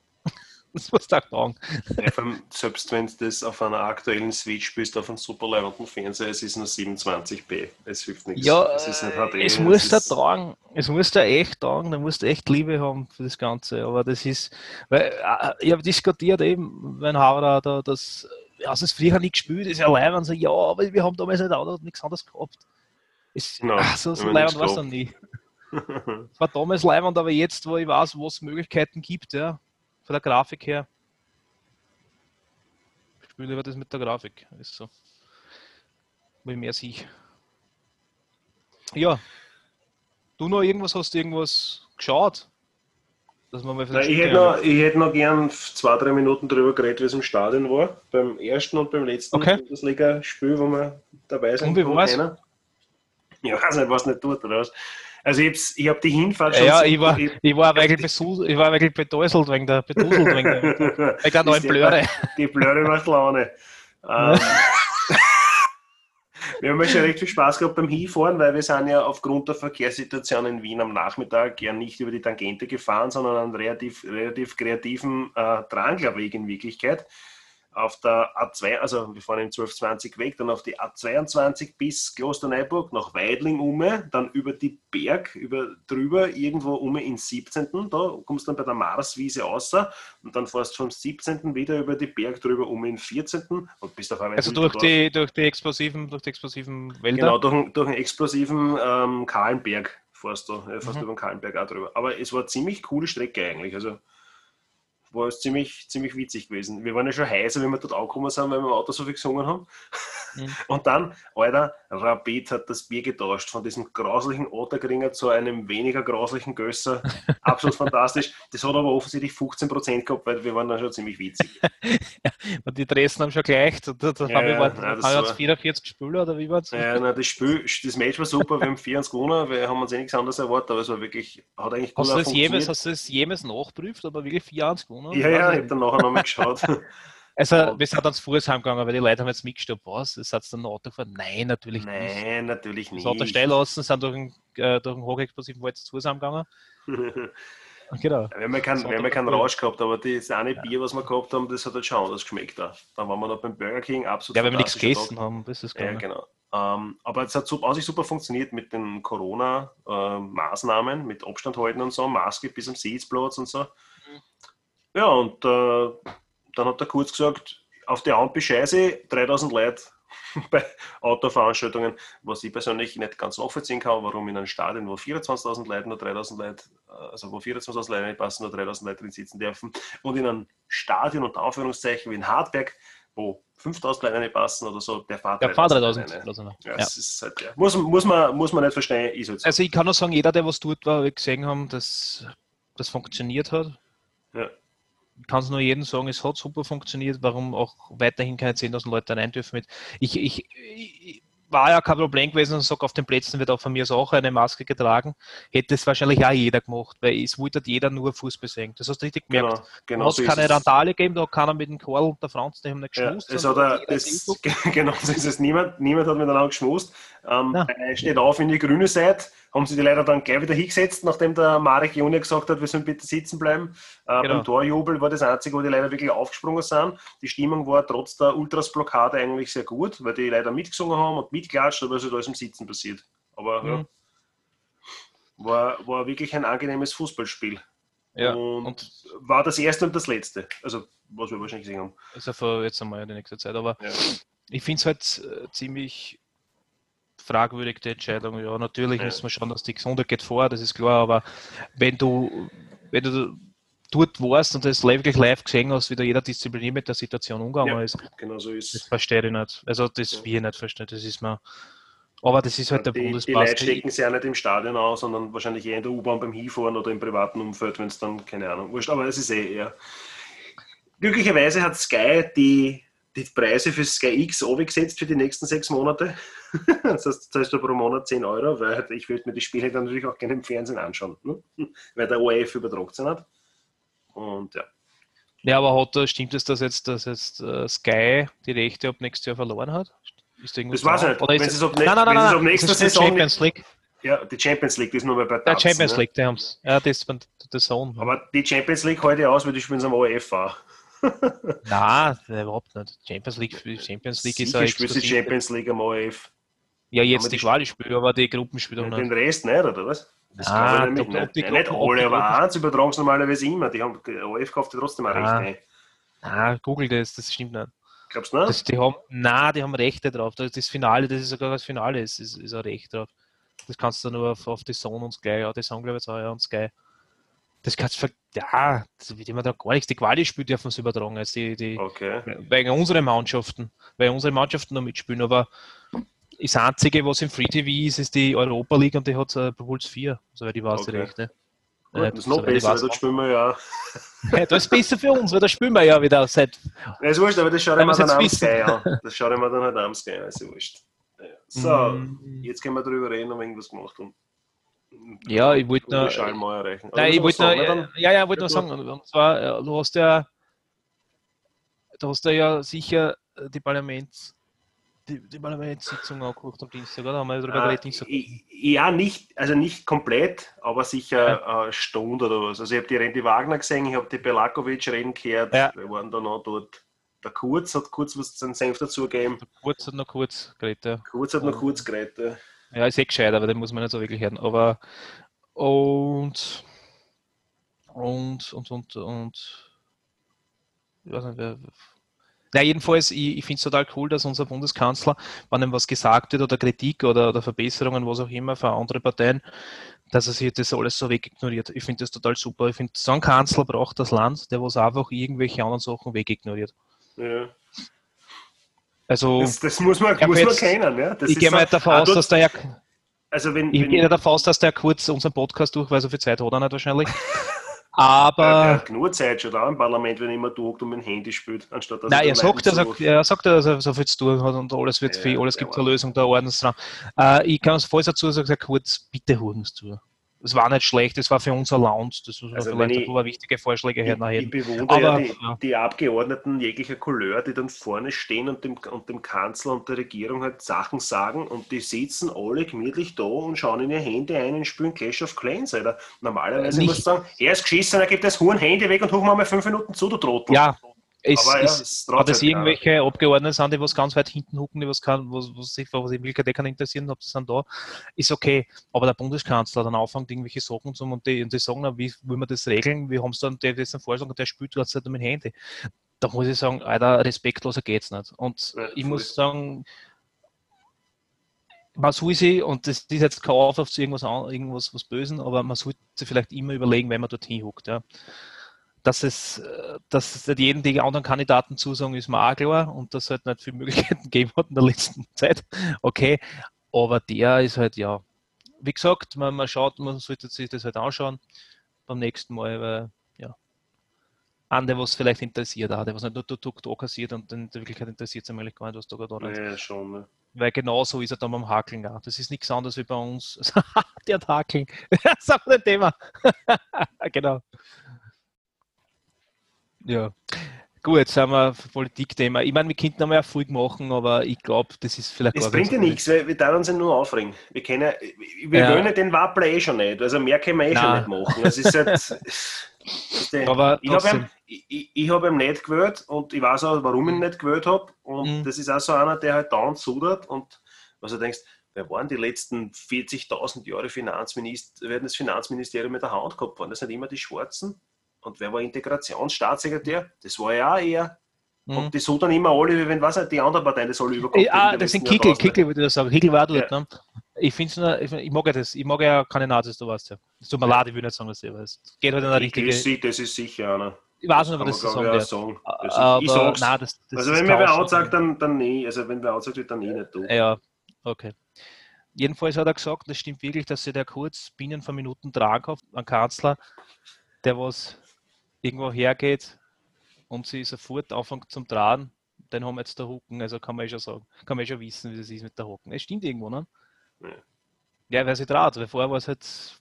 muss ich auch sagen. Ja, selbst wenn du das auf einer aktuellen Switch spielst, auf einem super leibenden Fernseher, es ist nur 27p. Es hilft nichts. Ja, es ist nicht HD. es muss da tragen, es muss da echt tragen, da musst du echt Liebe haben für das Ganze, aber das ist, weil, äh, ich habe diskutiert eben, wenn Havara da das, ja, es früher nicht gespielt, ist ja leibend, so, ja, aber wir haben damals nicht auch nichts anderes gehabt. Es, No, ach, so so leibend war es dann nie. Es war damals leibend, aber jetzt, wo ich weiß, wo es Möglichkeiten gibt, ja, von der Grafik her, ich spiele lieber das mit der Grafik, ist so. Ich mehr sehe. Ja. Du noch irgendwas, hast irgendwas geschaut? Dass man mal Nein, das ich, hätte noch, ich hätte noch gern zwei, drei Minuten darüber geredet, wie es im Stadion war. Beim ersten und beim letzten Okay. Bundesliga-Spiel, wo wir dabei sind. Und wie war's? Ja, weiß nicht, was nicht tut oder was. Also ich, ich habe die Hinfahrt schon Ja, so- ich war, ich war wirklich besu- ich war wirklich betäuselt wegen der, beduselt wegen der, wegen der neuen Blöre. Die Blöre macht Laune. Ähm, wir haben ja schon recht viel Spaß gehabt beim Hinfahren, weil wir sind ja aufgrund der Verkehrssituation in Wien am Nachmittag ja nicht über die Tangente gefahren, sondern einen relativ, relativ kreativen äh, Dranglerweg in Wirklichkeit. Auf der A2, also wir fahren im 1220 Weg, dann auf die A22 bis Klosterneuburg nach Weidling ume, dann über die Berg, über drüber irgendwo ume ins 17. Da kommst du dann bei der Marswiese raus und dann fährst du vom 17. wieder über die Berg drüber um in den 14. und bist auf einmal Also in durch die, durch die explosiven, durch die explosiven Wälder. Genau, durch, durch einen explosiven ähm, Kahlenberg fährst du, äh, fährst Mhm. über den Kahlenberg auch drüber. Aber es war eine ziemlich coole Strecke eigentlich. Also war es ziemlich, ziemlich witzig gewesen. Wir waren ja schon heißer, wenn wir dort angekommen sind, weil wir im Auto so viel gesungen haben. Mhm. Und dann, Alter, Rapid hat das Bier getauscht von diesem grauslichen Ottergringer zu einem weniger grauslichen Gösser. Absolut fantastisch. Das hat aber offensichtlich 15% gehabt, weil wir waren dann schon ziemlich witzig. Und die Dresden haben schon gleich, da, da, Ja, haben wir ja, war, nein, das haben wir jetzt war- 44 Spieler oder wie war es? Ja, na, das, Spiel, das Match war super, wir haben 4 gewonnen, wir haben uns eh nichts anderes erwartet, aber es war wirklich, hat eigentlich gut Hast du, das jemals, hast du das jemals nachgeprüft, aber wirklich 4 1 gewonnen? Ja, ja, ich habe dann nachher nochmal geschaut. Also, wir sind dann zu Fuß heimgegangen, weil die Leute haben jetzt mitgestoppt. Was? Das hat dann ein Auto gefahren? Nein, natürlich nicht. Nein, natürlich Das nicht. Auto stehen lassen, sind durch den, äh, durch den hochexplosiven Wald zu Fuß heimgegangen. Genau. wir haben ja keinen, Das wir haben ja keinen Rausch gehabt, aber das eine Bier, was wir gehabt haben, das hat halt schon anders geschmeckt. Da. Dann waren wir noch beim Burger King, absolut Ja, weil wir nichts gegessen haben, das ist Ja, gegangen. genau. Ähm, aber es hat super, an sich super funktioniert mit den Corona-Maßnahmen, mit Abstand halten und so, Maske bis am Sitzplatz und so. Ja, und äh, dann hat er kurz gesagt, auf die Ampel scheiße, 3000 Leute bei Autoveranstaltungen, was ich persönlich nicht ganz nachvollziehen kann, warum in einem Stadion, wo 24.000 Leute nur 3.000 Leute, also wo 24.000 Leute nicht passen, nur 3.000 Leute drin sitzen dürfen und in einem Stadion unter Anführungszeichen wie in Hartberg, wo 5.000 Leute nicht passen oder so, der fahrt Ja, fahr 3000 3000. rein. Also, Ja, ja. halt, ja. Muss, muss, man, muss man nicht verstehen, ist halt so. also ich kann nur sagen, jeder, der was tut, war, wir gesehen haben, dass das funktioniert hat. Ja. Ich kann es nur jedem sagen, es hat super funktioniert, warum auch weiterhin keine 10.000 Leute rein dürfen mit. Ich, ich, ich, war ja kein Problem gewesen und sage, auf den Plätzen wird auch von mir auch eine Maske getragen. Hätte es wahrscheinlich auch jeder gemacht, weil es wollte jeder nur Fußball sehen. Das hast du richtig gemerkt. Genau, genau so keine es. Randale gegeben, da hat keiner mit dem Karl und der Franz, die haben nicht Ja, geschmust. es hat er, das, genau so ist es. Niemand, niemand hat miteinander geschmust. Ähm, Ja. Er steht auf in die grüne Seite, haben sie die leider dann gleich wieder hingesetzt, nachdem der Marek Junior gesagt hat, wir sollen bitte sitzen bleiben. Äh, Genau. Beim Torjubel war das Einzige, wo die leider wirklich aufgesprungen sind. Die Stimmung war trotz der Ultras-Blockade eigentlich sehr gut, weil die leider mitgesungen haben und mitklatscht, aber es ist alles im Sitzen passiert. Aber ja, Mhm. war, war wirklich ein angenehmes Fußballspiel. Ja, und, und war das erste und das letzte. Also, was wir wahrscheinlich gesehen haben. also für jetzt einmal die nächste Zeit. Aber Ja. ich finde es halt äh, ziemlich fragwürdig, die Entscheidung. Ja, natürlich Ja. müssen wir schauen, dass die Gesundheit geht vor, das ist klar, aber wenn du, wenn du dort warst und das wirklich live gesehen hast, wie da jeder diszipliniert mit der Situation umgegangen Ja. ist, Genau so das ist verstehe ich nicht. Also das Ja. ich nicht verstehen, das ist mir. Aber das ist halt der die, die Bundespass. Leute stecken sich ja nicht im Stadion aus, sondern wahrscheinlich eher in der U-Bahn beim Hinfahren oder im privaten Umfeld, wenn es dann, keine Ahnung, wurscht, aber es ist eh eher. Glücklicherweise hat Sky die, die Preise für Sky X gesetzt für die nächsten sechs Monate. Das heißt, zahlst du pro Monat 10 Euro, weil ich würde mir die Spiele dann natürlich auch gerne im Fernsehen anschauen, ne? weil der ORF übertragt sie nicht. Und ja. Ja, aber hat, stimmt es, dass jetzt, dass jetzt äh, Sky die Rechte ab nächstes Jahr verloren hat? Ist irgendwas Das weiß ich nicht. Oder ist Wenn es- ab, nein, nein, nein, es nein, ab nächster das ist die Saison Champions League. Ja, die Champions League, das ist nur mehr bei Der Champions ne? League, die haben es. Ja, das ist der Zone. Aber die Champions League ich aus, weil die spielen es am ORF auch. Nein, überhaupt nicht. Champions League, Champions League ist Sicher ja spielt die. Champions League am ORF. Ja, jetzt die Quali-Spiele, aber die Gruppenspiele noch den nicht. Rest nicht, oder was? Das Ah, ich ob die nicht. Nicht die alle, aber eins übertragen sie normalerweise immer. Die haben, ORF kauft ja trotzdem auch Ah. Rechte. Ah, google das, das stimmt nicht. Glaubst du nicht? Das, die haben, nein, die haben Rechte drauf. Das, das Finale, das ist sogar das Finale, ist, ist, ist ein Recht drauf. Das kannst du nur auf, auf die Zone und Sky, ja, die Zone glaube ich auch, ja, und Sky. Das kannst du, ver- ja, das wird immer da gar nichts. Die Quali-Spiele dürfen sie übertragen, als die, die, Okay. wegen unseren Mannschaften, weil unsere Mannschaften noch mitspielen, aber das Einzige, was im Free TV ist, ist die Europa League und die hat äh, Puls 4, soweit ich weiß, die Okay. Rechte. Gut, Äh, das ist noch besser, weil dort spielen wir ja. Ja, das ist besser für uns, weil da spielen wir ja wieder seit. Ja, ist wurscht, aber das schaue ich Wenn mir dann am. Sky an. Das schaue ich mir dann halt am Sky an, ist wurscht. So, Mm. jetzt können wir darüber reden, ob wir irgendwas gemacht haben. Ja, ich wollte Oder nur. Schall mal erreichen. Nein, was ich wollte sagen, ne, dann- ja, ja, ich wollte Ja, gut. sagen, und zwar, äh, du hast ja, du hast ja sicher äh, die Parlaments, die, die Parlamentssitzung angeguckt am Dienstag, oder? Haben wir darüber Äh, geredet? Dienstag? ja, nicht, also nicht komplett, aber sicher eine Stunde oder was. Also ich habe die Randy Wagner gesehen, ich habe die Belakovic reden gehört, Ja. wir waren dann auch dort. Der Kurz hat kurz was seinen Senf dazu gegeben. Kurz noch kurz geredet, ja. Kurz hat noch kurz geredet. Ja. Ist eh gescheit, aber den muss man nicht so wirklich hören. Aber und und und und und ich weiß nicht, wer. Na, jedenfalls, ich, ich finde es total cool, dass unser Bundeskanzler, wenn ihm was gesagt wird oder Kritik oder, oder Verbesserungen, was auch immer für andere Parteien, dass er sich das alles so wegignoriert. Ich finde das total super. Ich finde, so ein Kanzler braucht das Land, der was einfach irgendwelche anderen Sachen wegignoriert. Ja. Also, Das, das muss man, Ja, muss man jetzt- kennen. Ja? Das ich gehe so- mal davon Ah, aus, dort- dass der ja Also wenn, Ich wenn gehe davon aus, dass der kurz unseren Podcast durch, weil so viel Zeit hat er nicht wahrscheinlich. er Aber hat genug Zeit schon da im Parlament, wenn er immer tut und mit dem Handy spielt, anstatt dass nein, den er sagt, dass er, er sagt, dass er so viel zu tun hat und alles wird Ja, viel, alles ja, gibt aber- eine Lösung, da ordnet dran. Äh, ich kann es voll dazu sagen, kurz, bitte holen es zu. Es war nicht schlecht, es war für unser Lounge, das man Also vielleicht ein ich- paar wichtige Vorschläge Ich, ich hernehmen. bewundere ja Aber, die, ja. die Abgeordneten jeglicher Couleur, die dann vorne stehen und dem, und dem Kanzler und der Regierung halt Sachen sagen und die sitzen alle gemütlich da und schauen in ihr Handy ein und spielen Clash of Clans. Alter. Normalerweise Nicht- muss ich sagen, er ist geschissen, er gibt das Huren Handy weg und hoch mal fünf Minuten zu, du Trottel. Ja, es, Aber ja, es, es traut das halt irgendwelche Abgeordnete sind, die was ganz weit hinten hucken, die was kann, was, was sich was in Wirklichkeit eh kann interessieren, ob das sind da, ist okay. Aber der Bundeskanzler dann anfängt, irgendwelche Sachen zu und die, und die sagen, na, wie will man das regeln? Wir haben es dann, der ist dann vorschlagen, der spielt die ganze Zeit mit dem Handy. Da muss ich sagen, Alter, respektloser geht's nicht. Und Ja, ich muss sagen, man soll sie, und das ist jetzt kein Aufruf zu irgendwas, irgendwas was Bösen, aber man sollte sich vielleicht immer überlegen, wenn man dorthin huckt. Ja dass es, äh, dass nicht jedem die anderen Kandidaten zusagen, ist mir auch klar und dass es halt nicht viele Möglichkeiten gegeben hat in der letzten Zeit. Okay, aber der ist halt, ja, wie gesagt, man, man schaut, man sollte sich das halt anschauen beim nächsten Mal, weil, ja. an, der was vielleicht interessiert, auch, der was nicht nur Tuk da kassiert und in der Wirklichkeit interessiert es eigentlich gar nicht, was da gerade ist. Ja, schon. Ne? Weil genau so ist er dann beim Hakeln auch. Das ist nichts anderes wie bei uns. der hat Hakeln. das ist auch ein Thema. genau. Ja. Gut, jetzt haben wir Politikthema. Ich meine, wir könnten noch mal Erfolg machen, aber ich glaube, das ist vielleicht Das bringt ja nichts, weil wir da uns ja nur aufregen. Wir können, wir ja. wollen den Wappler eh schon nicht, also mehr können wir eh Nein. schon nicht machen. Das ist halt, aber ich habe ihn, ich, ich hab ihn nicht gewählt und ich weiß auch, warum ich ihn nicht gewählt habe. Und mhm. das ist auch so einer, der halt dauernd sudert und was du denkst, wer waren die letzten 40.000 Jahre Finanzminister, werden das Finanzministerium mit der Hand gehabt worden? Das sind immer die Schwarzen. Und wer war Integrationsstaatssekretär? Das war ja auch er. Mhm. Und die so dann immer alle, wenn was die anderen Parteien das alle überkommen. Ah, das sind Kickel, Kickel würde ich sagen. Kickel war dort. Ja. Ne? Ich finde nur, ich, ich, mag ja das, ich mag ja keine Nazis, du weißt ja. Es tut mir leid, ich will nicht sagen, was es geht halt in eine richtige. Ist, das ist sicher einer. Ich weiß nicht, ob das, das sagen, sagen. Das aber, ich sag's. Nein, das, das also wenn mir wer ansagt, dann, dann nie. Also wenn wer ansagt, dann nie nicht du. Ja, okay. Jedenfalls hat er gesagt, das stimmt wirklich, dass sie der kurz binnen von Minuten Trag hat, ein Kanzler, der was irgendwo hergeht und sie sofort anfängt zum Tragen, dann haben wir jetzt der Hucken. Also kann man eh schon sagen, kann man eh schon wissen, wie das ist mit der Hucken. Es stimmt irgendwo, ne? Ja, ja weil sie traut, weil vorher war es halt.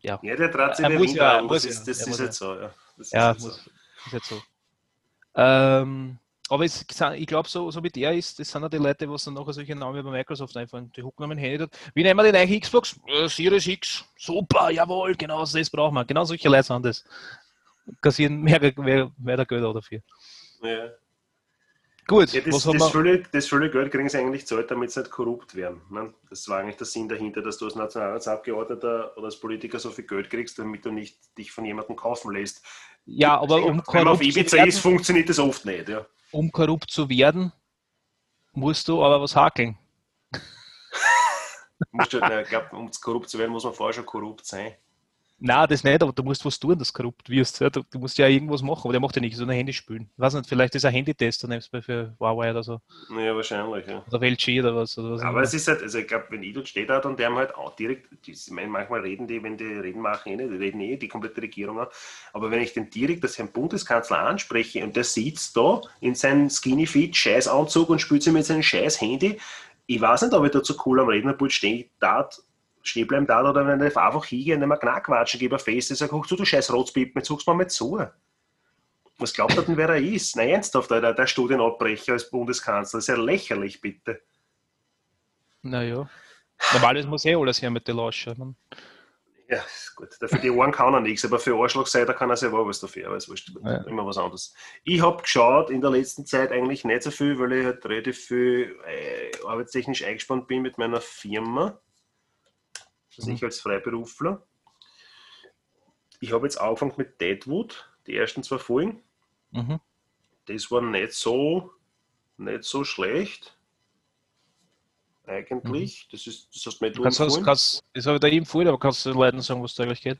Ja, ja der traut sich nicht ja, an. Das, ist, das ist jetzt so, ja. Das ist ja, muss, so. ist jetzt so. Ähm, aber es, ich glaube, so, so wie der ist, das sind ja die Leute, die dann nachher solche Namen bei Microsoft einfallen. Die hucken am Handy dort. Wie nehmen wir die neue Xbox? Äh, Series X. Super, jawohl, genau das brauchen wir. Genau solche Leute sind das kassieren mehr, mehr, mehr Geld dafür. Ja. Gut, ja, das, das, viele, das viele Geld kriegen sie eigentlich zahlt, damit sie nicht korrupt werden. Ne? Das war eigentlich der Sinn dahinter, dass du als Nationalratsabgeordneter oder als Politiker so viel Geld kriegst, damit du nicht dich von jemandem kaufen lässt. Ja, aber um korrupt Wenn man auf Ibiza werden, ist, funktioniert das oft nicht. Ja. Um korrupt zu werden, musst du aber was hakeln. musst du, na, glaub, um korrupt zu werden, muss man vorher schon korrupt sein. Nein, das nicht, aber du musst was tun, dass du korrupt wirst. Ja? Du, du, musst ja irgendwas machen, aber der macht ja nicht so ein Handy spielen. Ich weiß nicht, vielleicht ist ein Handytest, dann für Huawei oder so. Ja, wahrscheinlich, ja. Oder LG oder was. Oder was aber es ist halt, also ich glaube, wenn Idol steht da und der haben halt auch direkt, ich meine, manchmal reden die, wenn die reden machen, eh nicht, die reden eh die komplette Regierung an. Aber wenn ich den direkt als Herrn Bundeskanzler anspreche und der sitzt da in seinem Skinny Fit Scheißanzug und spielt sich mit seinem scheiß Handy, ich weiß nicht, ob ich da zu cool am Rednerpult stehe, stehen bleiben da oder wenn ich einfach hingehe und nicht mehr knackquatschen, gebe ein Fest und sage, du, du scheiß Rotspippen, jetzt suchst du mal mit zu. Was glaubt er denn, wer er ist? Nein, ernsthaft, der, der Studienabbrecher als Bundeskanzler, das ist ja lächerlich, bitte. Naja, normalerweise muss eh alles her mit den Lauschen. Ja, ist gut. Für die Ohren kann er nichts, aber für Arschlochseite kann er sehr wohl was dafür, aber es ist ja. immer was anderes. Ich habe geschaut in der letzten Zeit eigentlich nicht so viel, weil ich halt relativ viel äh, arbeitstechnisch eingespannt bin mit meiner Firma also mhm. ich als Freiberufler. Ich habe jetzt angefangen mit Deadwood, die ersten zwei Folgen. Mhm. Das war nicht so, nicht so schlecht. Eigentlich. Mhm. Das ist, das hast du mir kannst, kannst, kannst, Das habe ich da eben empfohlen, aber kannst du den Leuten sagen, was da eigentlich geht?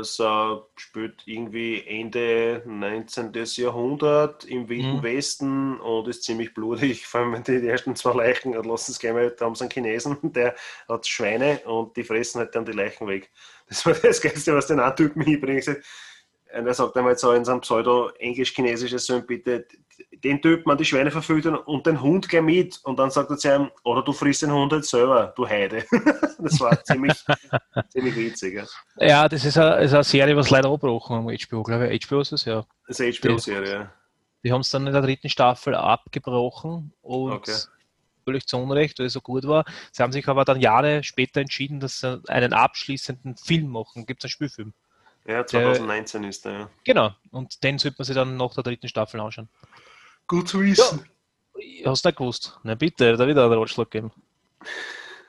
Es uh, spielt irgendwie Ende 19. Jahrhundert im Wilden mhm. Westen und ist ziemlich blutig. Vor allem die, die ersten zwei Leichen, lassen es gleich mal, da haben sie einen Chinesen, der hat Schweine und die fressen halt dann die Leichen weg. Das war das Geilste, was den Typen hinbringt. Und er sagt einmal so in seinem pseudo-englisch-chinesischen Sohn, bitte, den Typ man die Schweine verfüttern und den Hund gleich mit. Und dann sagt er zu ihm, oder du frisst den Hund halt selber, du Heide. das war ziemlich, ziemlich witzig. Ja. ja, das ist eine, ist eine Serie, was leider abgebrochen haben, HBO, glaube ich. HBO ist es, ja. Das ist eine HBO-Serie, ja. Die haben es dann in der dritten Staffel abgebrochen und okay. völlig zu Unrecht, weil es so gut war. Sie haben sich aber dann Jahre später entschieden, dass sie einen abschließenden Film machen. Gibt es einen Spielfilm? Ja, 2019 der, ist der, ja. Genau, und den sollte man sich dann nach der dritten Staffel anschauen. Gut zu wissen. Ja, hast du nicht gewusst? Na bitte, da wieder einen Ratschlag geben.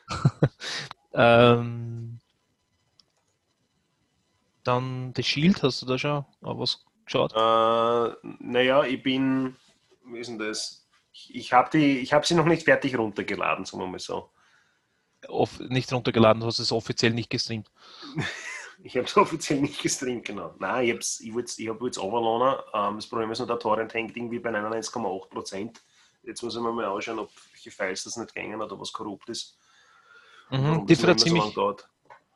ähm, dann The Shield, hast du da schon was geschaut? Äh, naja, ich bin, wie ist denn das? Ich, ich habe hab sie noch nicht fertig runtergeladen, sagen wir mal so. Off, nicht runtergeladen, du hast es offiziell nicht gestreamt. Ich habe es offiziell nicht gestreamt, genau. Nein, ich habe ich, ich hab jetzt runterladen. Ähm, das Problem ist nur, der Torrent hängt irgendwie bei 99,8 Prozent. Jetzt muss ich mir mal anschauen, ob welche Files das nicht gängen oder was korrupt ist. Mhm, die wird ziemlich, so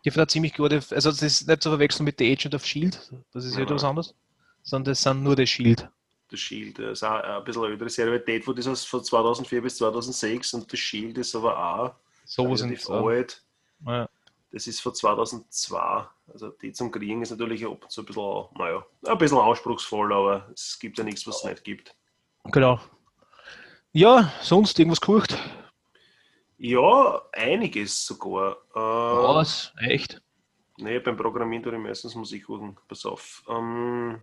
die ziemlich gut. Also, das ist nicht zu verwechseln mit The Agent of Shield. Das ist ja etwas anderes. sondern das sind nur die Shield. Das Shield das ist auch ein bisschen eine ältere Serie. Deadwood ist von 2004 bis 2006 und das Shield ist aber auch in relativ alt. ja. Das ist von 2002. Also die zum Kriegen ist natürlich ab und zu ein bisschen, naja, ein bisschen anspruchsvoll, aber es gibt ja nichts, was es nicht gibt. Genau. Ja, sonst irgendwas gekocht? Ja, einiges sogar. Äh, Was? Echt? Nee, beim Programmieren tue ich meistens Musik hören. Pass auf. Ähm,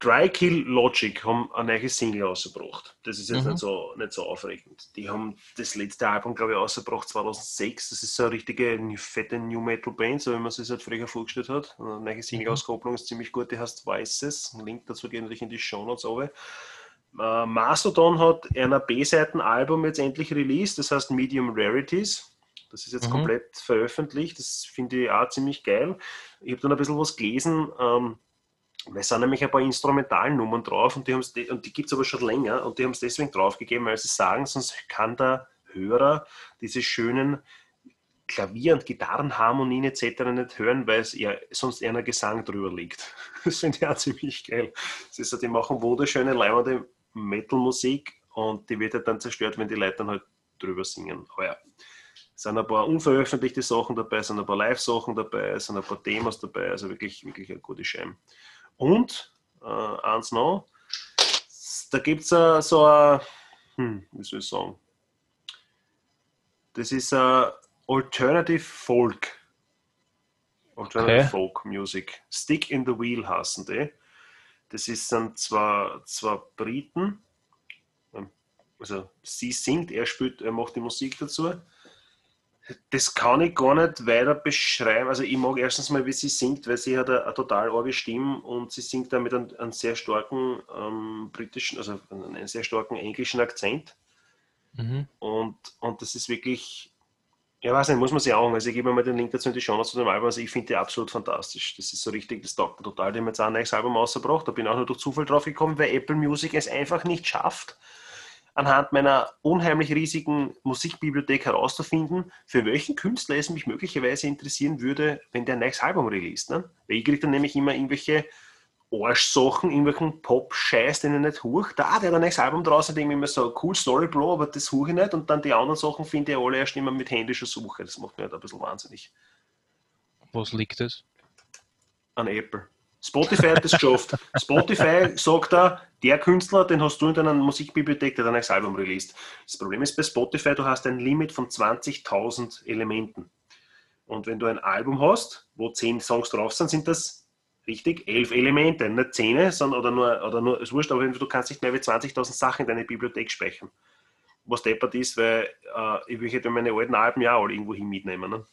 Dry Kill Logic haben eine neue Single rausgebracht. Das ist jetzt Mhm. nicht, so, nicht so aufregend. Die haben das letzte Album, glaube ich, rausgebracht 2006. Das ist so eine richtige fette New Metal Band, so wie man sich halt früher vorgestellt hat. Eine neue Single-Auskopplung ist ziemlich gut, die heißt. Ein Link dazu geht natürlich in die Show Notes runter. Äh, Mastodon hat ein B-Seiten-Album jetzt endlich released, das heißt Medium Rarities. Das ist jetzt Mhm. komplett veröffentlicht, das finde ich auch ziemlich geil. Ich habe dann ein bisschen was gelesen, ähm, weil es sind nämlich ein paar Instrumentalnummern drauf und die, die gibt es aber schon länger und die haben es deswegen draufgegeben, weil sie sagen, sonst kann der Hörer diese schönen Klavier- und Gitarrenharmonien etc. nicht hören, weil es ja sonst eher ein Gesang drüber liegt. Das finde ich auch ziemlich geil. Das ist die machen wunderschöne, leimende Metal-Musik und die wird halt dann zerstört, wenn die Leute dann halt drüber singen. Aber ja, es sind ein paar unveröffentlichte Sachen dabei, es sind ein paar Live-Sachen dabei, es sind ein paar Demos dabei, also wirklich, wirklich eine gute Scheibe. Und, äh, eins noch, da gibt es uh, so ein, hm, wie soll ich sagen, das ist ein Alternative Folk. Alternative Okay. Folk Music. Stick in the Wheel heißen die. Das ist dann zwar, zwar Briten, ähm, also sie singt, er spielt, er macht die Musik dazu. Das kann ich gar nicht weiter beschreiben. Also ich mag erstens mal, wie sie singt, weil sie hat eine, eine total arge Stimme und sie singt da mit einem, einem sehr starken ähm, britischen, also einen sehr starken englischen Akzent. Mhm. Und, und das ist wirklich, ja weiß nicht, muss man sich auch Also ich gebe mal den Link dazu in die Show Notes zu dem Album. Also ich finde die absolut fantastisch. Das ist so richtig, das taugt total. Die haben jetzt auch ein neues Album rausgebracht. Da bin ich auch nur durch Zufall drauf gekommen, weil Apple Music es einfach nicht schafft, anhand meiner unheimlich riesigen Musikbibliothek herauszufinden, für welchen Künstler es mich möglicherweise interessieren würde, wenn der ein neues Album release. Ne? Weil ich kriege dann nämlich immer irgendwelche Arschsachen, irgendwelchen Pop-Scheiß, den ich nicht hoch. Da, der hat ein neues Album draußen, denke ich mir so, cool Story, Bro, aber das suche ich nicht. Und dann die anderen Sachen finde ich alle erst immer mit händischer Suche. Das macht mich halt ein bisschen wahnsinnig. Was liegt es? An Apple. Spotify hat das geschafft. Spotify sagt da, der Künstler, den hast du in deiner Musikbibliothek, der hat ein neues Album released. Das Problem ist bei Spotify, du hast ein Limit von 20.000 Elementen. Und wenn du ein Album hast, wo 10 Songs drauf sind, sind das richtig elf Elemente, nicht 10, sondern oder nur, oder nur, ist wurscht, aber du kannst nicht mehr wie 20.000 Sachen in deine Bibliothek speichern. Was deppert ist, weil äh, ich will halt meine alten Alben ja alle irgendwo hin mitnehmen. Ne?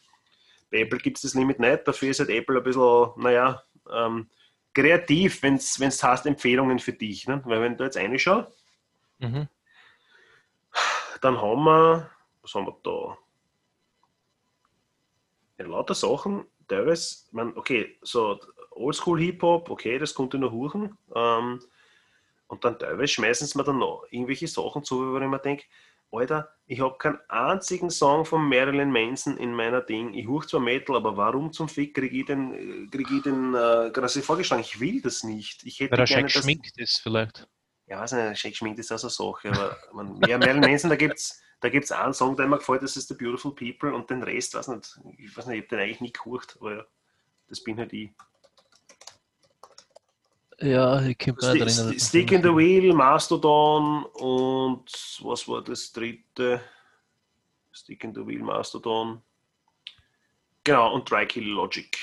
Bei Apple gibt es das Limit nicht, dafür ist halt Apple ein bisschen, naja, ähm, kreativ, wenn es heißt Empfehlungen für dich. Ne? Weil wenn du jetzt reinschaust, Mhm. dann haben wir, was haben wir da? Ja, lauter Sachen, teilweise, man, okay, so Oldschool Hip-Hop, okay, das konnte noch huchen. Ähm, und dann teilweise schmeißen sie mir dann noch irgendwelche Sachen zu, wo ich mir denke, Alter, ich habe keinen einzigen Song von Marilyn Manson in meiner Ding. Ich huch zwar Metal, aber warum zum Fick kriege ich den, krieg ich den äh, gerade vorgeschlagen? Ich will das nicht. Ich hätte Weil er gerne schön das, geschminkt ist vielleicht. ja, weiß nicht, schick geschminkt ist auch so eine Sache, aber man, ja, Marilyn Manson, da gibt es da gibt's einen Song, der mir gefällt, das ist The Beautiful People und den Rest, weiß nicht, ich weiß nicht, ich habe den eigentlich nie gehört, aber ja, das bin halt ich. Ja, ich kann mich nicht erinnern. Sti- Stick in the Wheel, Mastodon und was war das dritte? Stick in the Wheel, Mastodon. Genau, und Dry Kill Logic.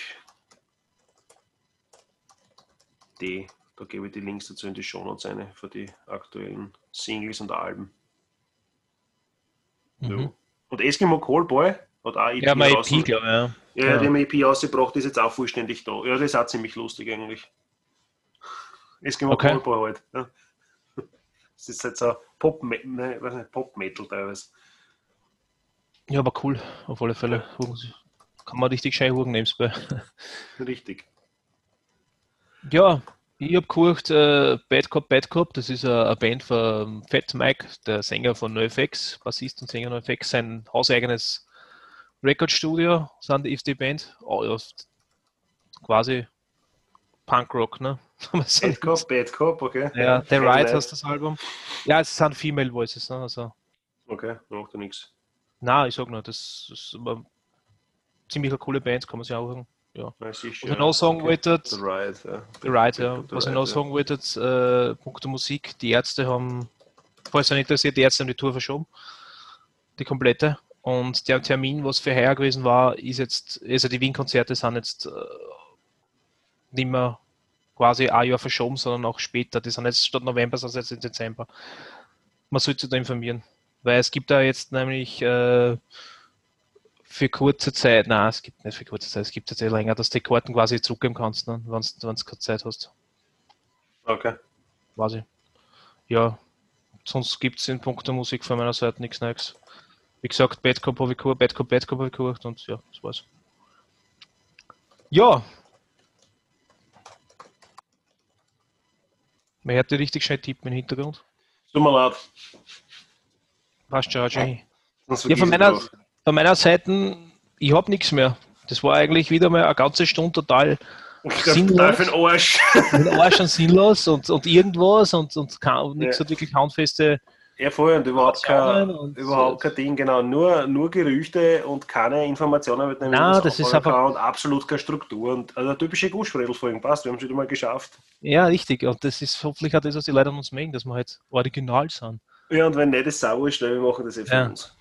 Die, da gebe ich die Links dazu in die Show Notes eine für die aktuellen Singles und Alben. Mhm. Und Eskimo Callboy hat auch EP Ja, mein EP, glaube ich. Ja. Ja, Ja. die haben EP rausgebracht, ist jetzt auch vollständig da. Ja, das ist auch ziemlich lustig eigentlich. Eskimo Okay. Callboy halt. Ja. Das ist jetzt so Pop, ne, weiß nicht, Pop-Metal teilweise. ja, aber cool, auf alle Fälle. Kann man richtig schön huren nebenbei. Richtig. Ja, ich habe gehört, äh, Bad Cop, Bad Cop, das ist äh, eine Band von Fat Mike, der Sänger von NoFX, Bassist und Sänger NoFX, sein hauseigenes Recordstudio, sind, ist die Band, Oh, ja, quasi Punkrock, ne? Bad Cop, Bad Cop, okay. Ja, The Ride ich heißt das Album. Ja, es sind Female Voices, ne? Also, Okay, macht ja nichts. na, ich sag nur, das ist aber ziemlich eine coole Band, kann man sich auch sagen. Ja. Was ich noch sagen wollte, The Ride, ja. The Ride, The ja. Was ich noch sagen wollte, äh, Musik, die Ärzte haben, falls nicht interessiert, die Ärzte haben die Tour verschoben. Die komplette. Und der Termin, was für heuer gewesen war, ist jetzt, also die Wien-Konzerte sind jetzt äh, nicht mehr quasi ein Jahr verschoben, sondern auch später. Die sind jetzt statt November, sind jetzt im Dezember. Man sollte sich da informieren. Weil es gibt da jetzt nämlich äh, für kurze Zeit, nein, es gibt nicht für kurze Zeit, es gibt jetzt eh länger, dass du die Karten quasi zurückgeben kannst, ne, wenn du keine Zeit hast. Okay. Quasi. Ja, sonst gibt es in puncto Musik von meiner Seite nichts Neues. Wie gesagt, Bad Cop habe ich gehört, Bad Cop, Bad Cop habe ich und ja, das war's. Ja. Man hört die richtig schnell tippen im Hintergrund. Tut mir leid. Passt schon, Jenny. Sonst Ja, von meiner, von meiner Seite, ich habe nichts mehr. Das war eigentlich wieder mal eine ganze Stunde total sinnlos. Für den Arsch. Arsch und sinnlos und, und irgendwas und, und kein, nichts Ja. hat wirklich handfeste. Ja, voll, und überhaupt kein, und- überhaupt kein Ding, genau. Nur, nur Gerüchte und keine Informationen, mit denen Nein, das ist kann und absolut keine Struktur. Und also, eine typische Gussfredel-Folge passt, wir haben es wieder mal geschafft. Ja, richtig. Und das ist hoffentlich auch das, was die Leute an uns mögen, dass wir halt original sind. Ja, und wenn nicht, ist sauer, schnell, wir machen das eh für Ja. uns.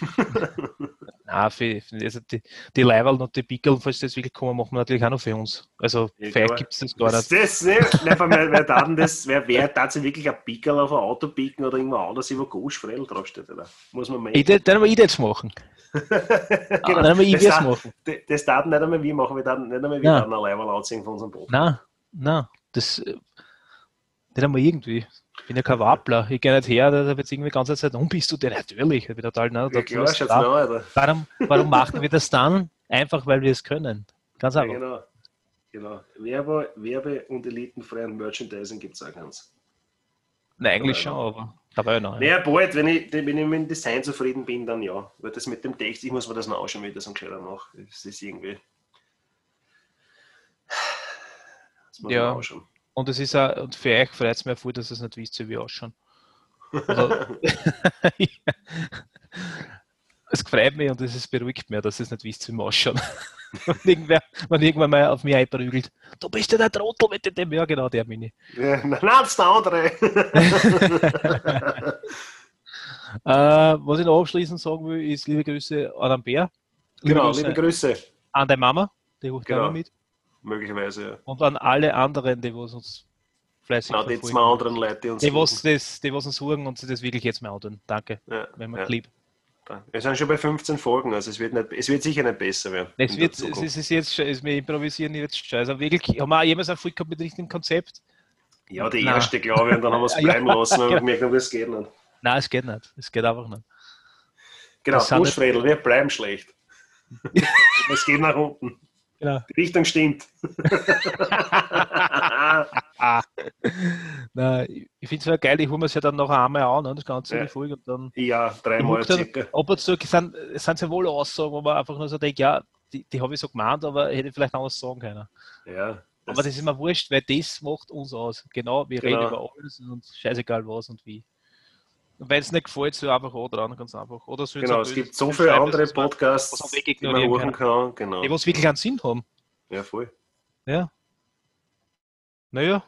Nein, für, also die, die Leiberl und die Pickel, falls das wirklich kommen, machen wir natürlich auch noch für uns. Also Ja, gibt es das gar Das, nicht. das, ne, wer tat denn das, wer, wer tat sich wirklich ein Pickel auf ein Auto picken oder irgendwo anders, wo Gussfredel draufsteht, oder? Muss man Ich, tät- dann haben wir ich das machen. genau. Dann haben wir ich das, das machen. das, das taten nicht einmal wir machen, wir taten nicht einmal wir Ja. ein Leiberl anziehen von unserem Boot. Nein, nein. Das äh, nicht einmal irgendwie. Ich bin ja kein Wappler. Ich gehe nicht her, da wird irgendwie die ganze Zeit, um bist du der? Natürlich. Ich bin total, ne, Ja, klar, ist schaut's klar. mir an, Alter. Warum, warum machen wir das dann? Einfach, weil wir es können. Ganz Ja, einfach. genau. genau. Werbe, Werbe und elitenfreien Merchandising gibt es auch ganz. Nein, eigentlich Ja, schon, aber dabei noch. Naja, bald, wenn ich, wenn ich mit dem Design zufrieden bin, dann ja. Weil das mit dem Text, ich muss mir das noch anschauen, wie ich das am gescheiter mache. Das ist irgendwie. Das muss Ja. man anschauen. Und es ist auch, und für euch freut es mich auch voll, dass ihr es nicht wisst, wie wir ausschauen. Also, es freut mich und es ist beruhigt mich, dass ihr es nicht wisst, wie wir ausschauen. wenn, irgendwer, wenn irgendwann mal auf mich einprügelt, du bist ja der Trottel mit dem, ja genau, der Mini. Ja, nein, das ist der andere. Äh, was ich noch abschließend sagen will, ist liebe Grüße an den Bär. Liebe genau, Grüße liebe Grüße. an deine Mama, die ruft Genau. genau. mit. Möglicherweise, ja. Und an alle anderen, die was uns fleißig die verfolgen. zwei anderen Leute, die uns. Die, was das, die was uns suchen und sie das wirklich jetzt mal tun. Danke, ja, wenn man ja. lieb. Wir sind schon bei 15 Folgen, also es wird, nicht, es wird sicher nicht besser werden. Es wird, es ist, jetzt schon, es wir improvisieren jetzt schon. Also wirklich, haben wir auch jemals einen gehabt mit richtigem Konzept? ja, die Nein. erste, glaube ich, und dann haben wir es Ja, bleiben lassen, genau. gemerkt haben, es geht nicht. Nein, es geht nicht. Es geht einfach nicht. Genau, Buschfredel, wir bleiben schlecht. es geht nach unten. Genau. Die Richtung stimmt. Nein, ich- finde es ja geil, ich hole mir es ja dann noch einmal an, ne, das ganze Ja. Folge. Und dann ja, dreimal circa. ab und zu sind, sind ja wohl Aussagen, wo man einfach nur so denkt, ja, die, die habe ich so gemeint, aber hätte ich vielleicht anders sagen können. Ja, aber das ist mir wurscht, weil das macht uns aus. Genau, wir Genau. reden über alles und scheißegal was und wie. Wenn es nicht gefällt, so einfach auch dran, ganz einfach. Oder so genau, es gibt so viele andere Podcasts, man die man hören kann. Genau. Die, was wirklich einen Sinn haben. Ja, voll. Ja. Naja.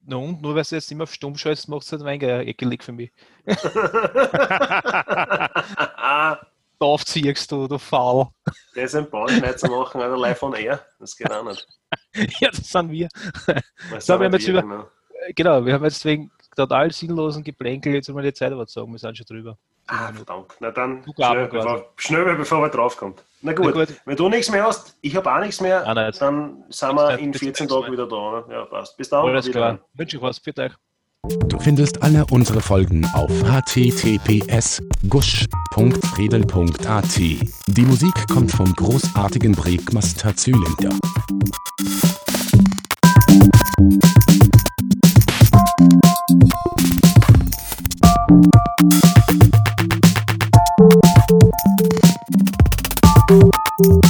Na und, nur weil du jetzt immer auf Stumm schaltest, macht es halt ein wenig ekelig für mich. Da aufziehst du, du Faul. das ein Bauschneid zu machen, oder live on air, das geht auch nicht. ja, das sind wir. So, wir haben sind jetzt über- genau. Genau, wir haben jetzt wegen total sinnlosen Geplänkel jetzt mal die Zeit überzogen, wir sind schon drüber. Ah, verdammt. Na dann, schnell, bevor, schnell, bevor wir draufkommt. Na gut, Na gut. wenn du nichts mehr hast, ich habe auch nichts mehr, Ah, nein, dann sind wir in bis 14 zum Tagen wieder da. Ne? Ja, passt. Bis dann. Alles klar. Wünsche ich was. Für euch. Du findest alle unsere Folgen auf https gusch.fredel.at. Die Musik kommt vom großartigen Breakmaster Zylinder. you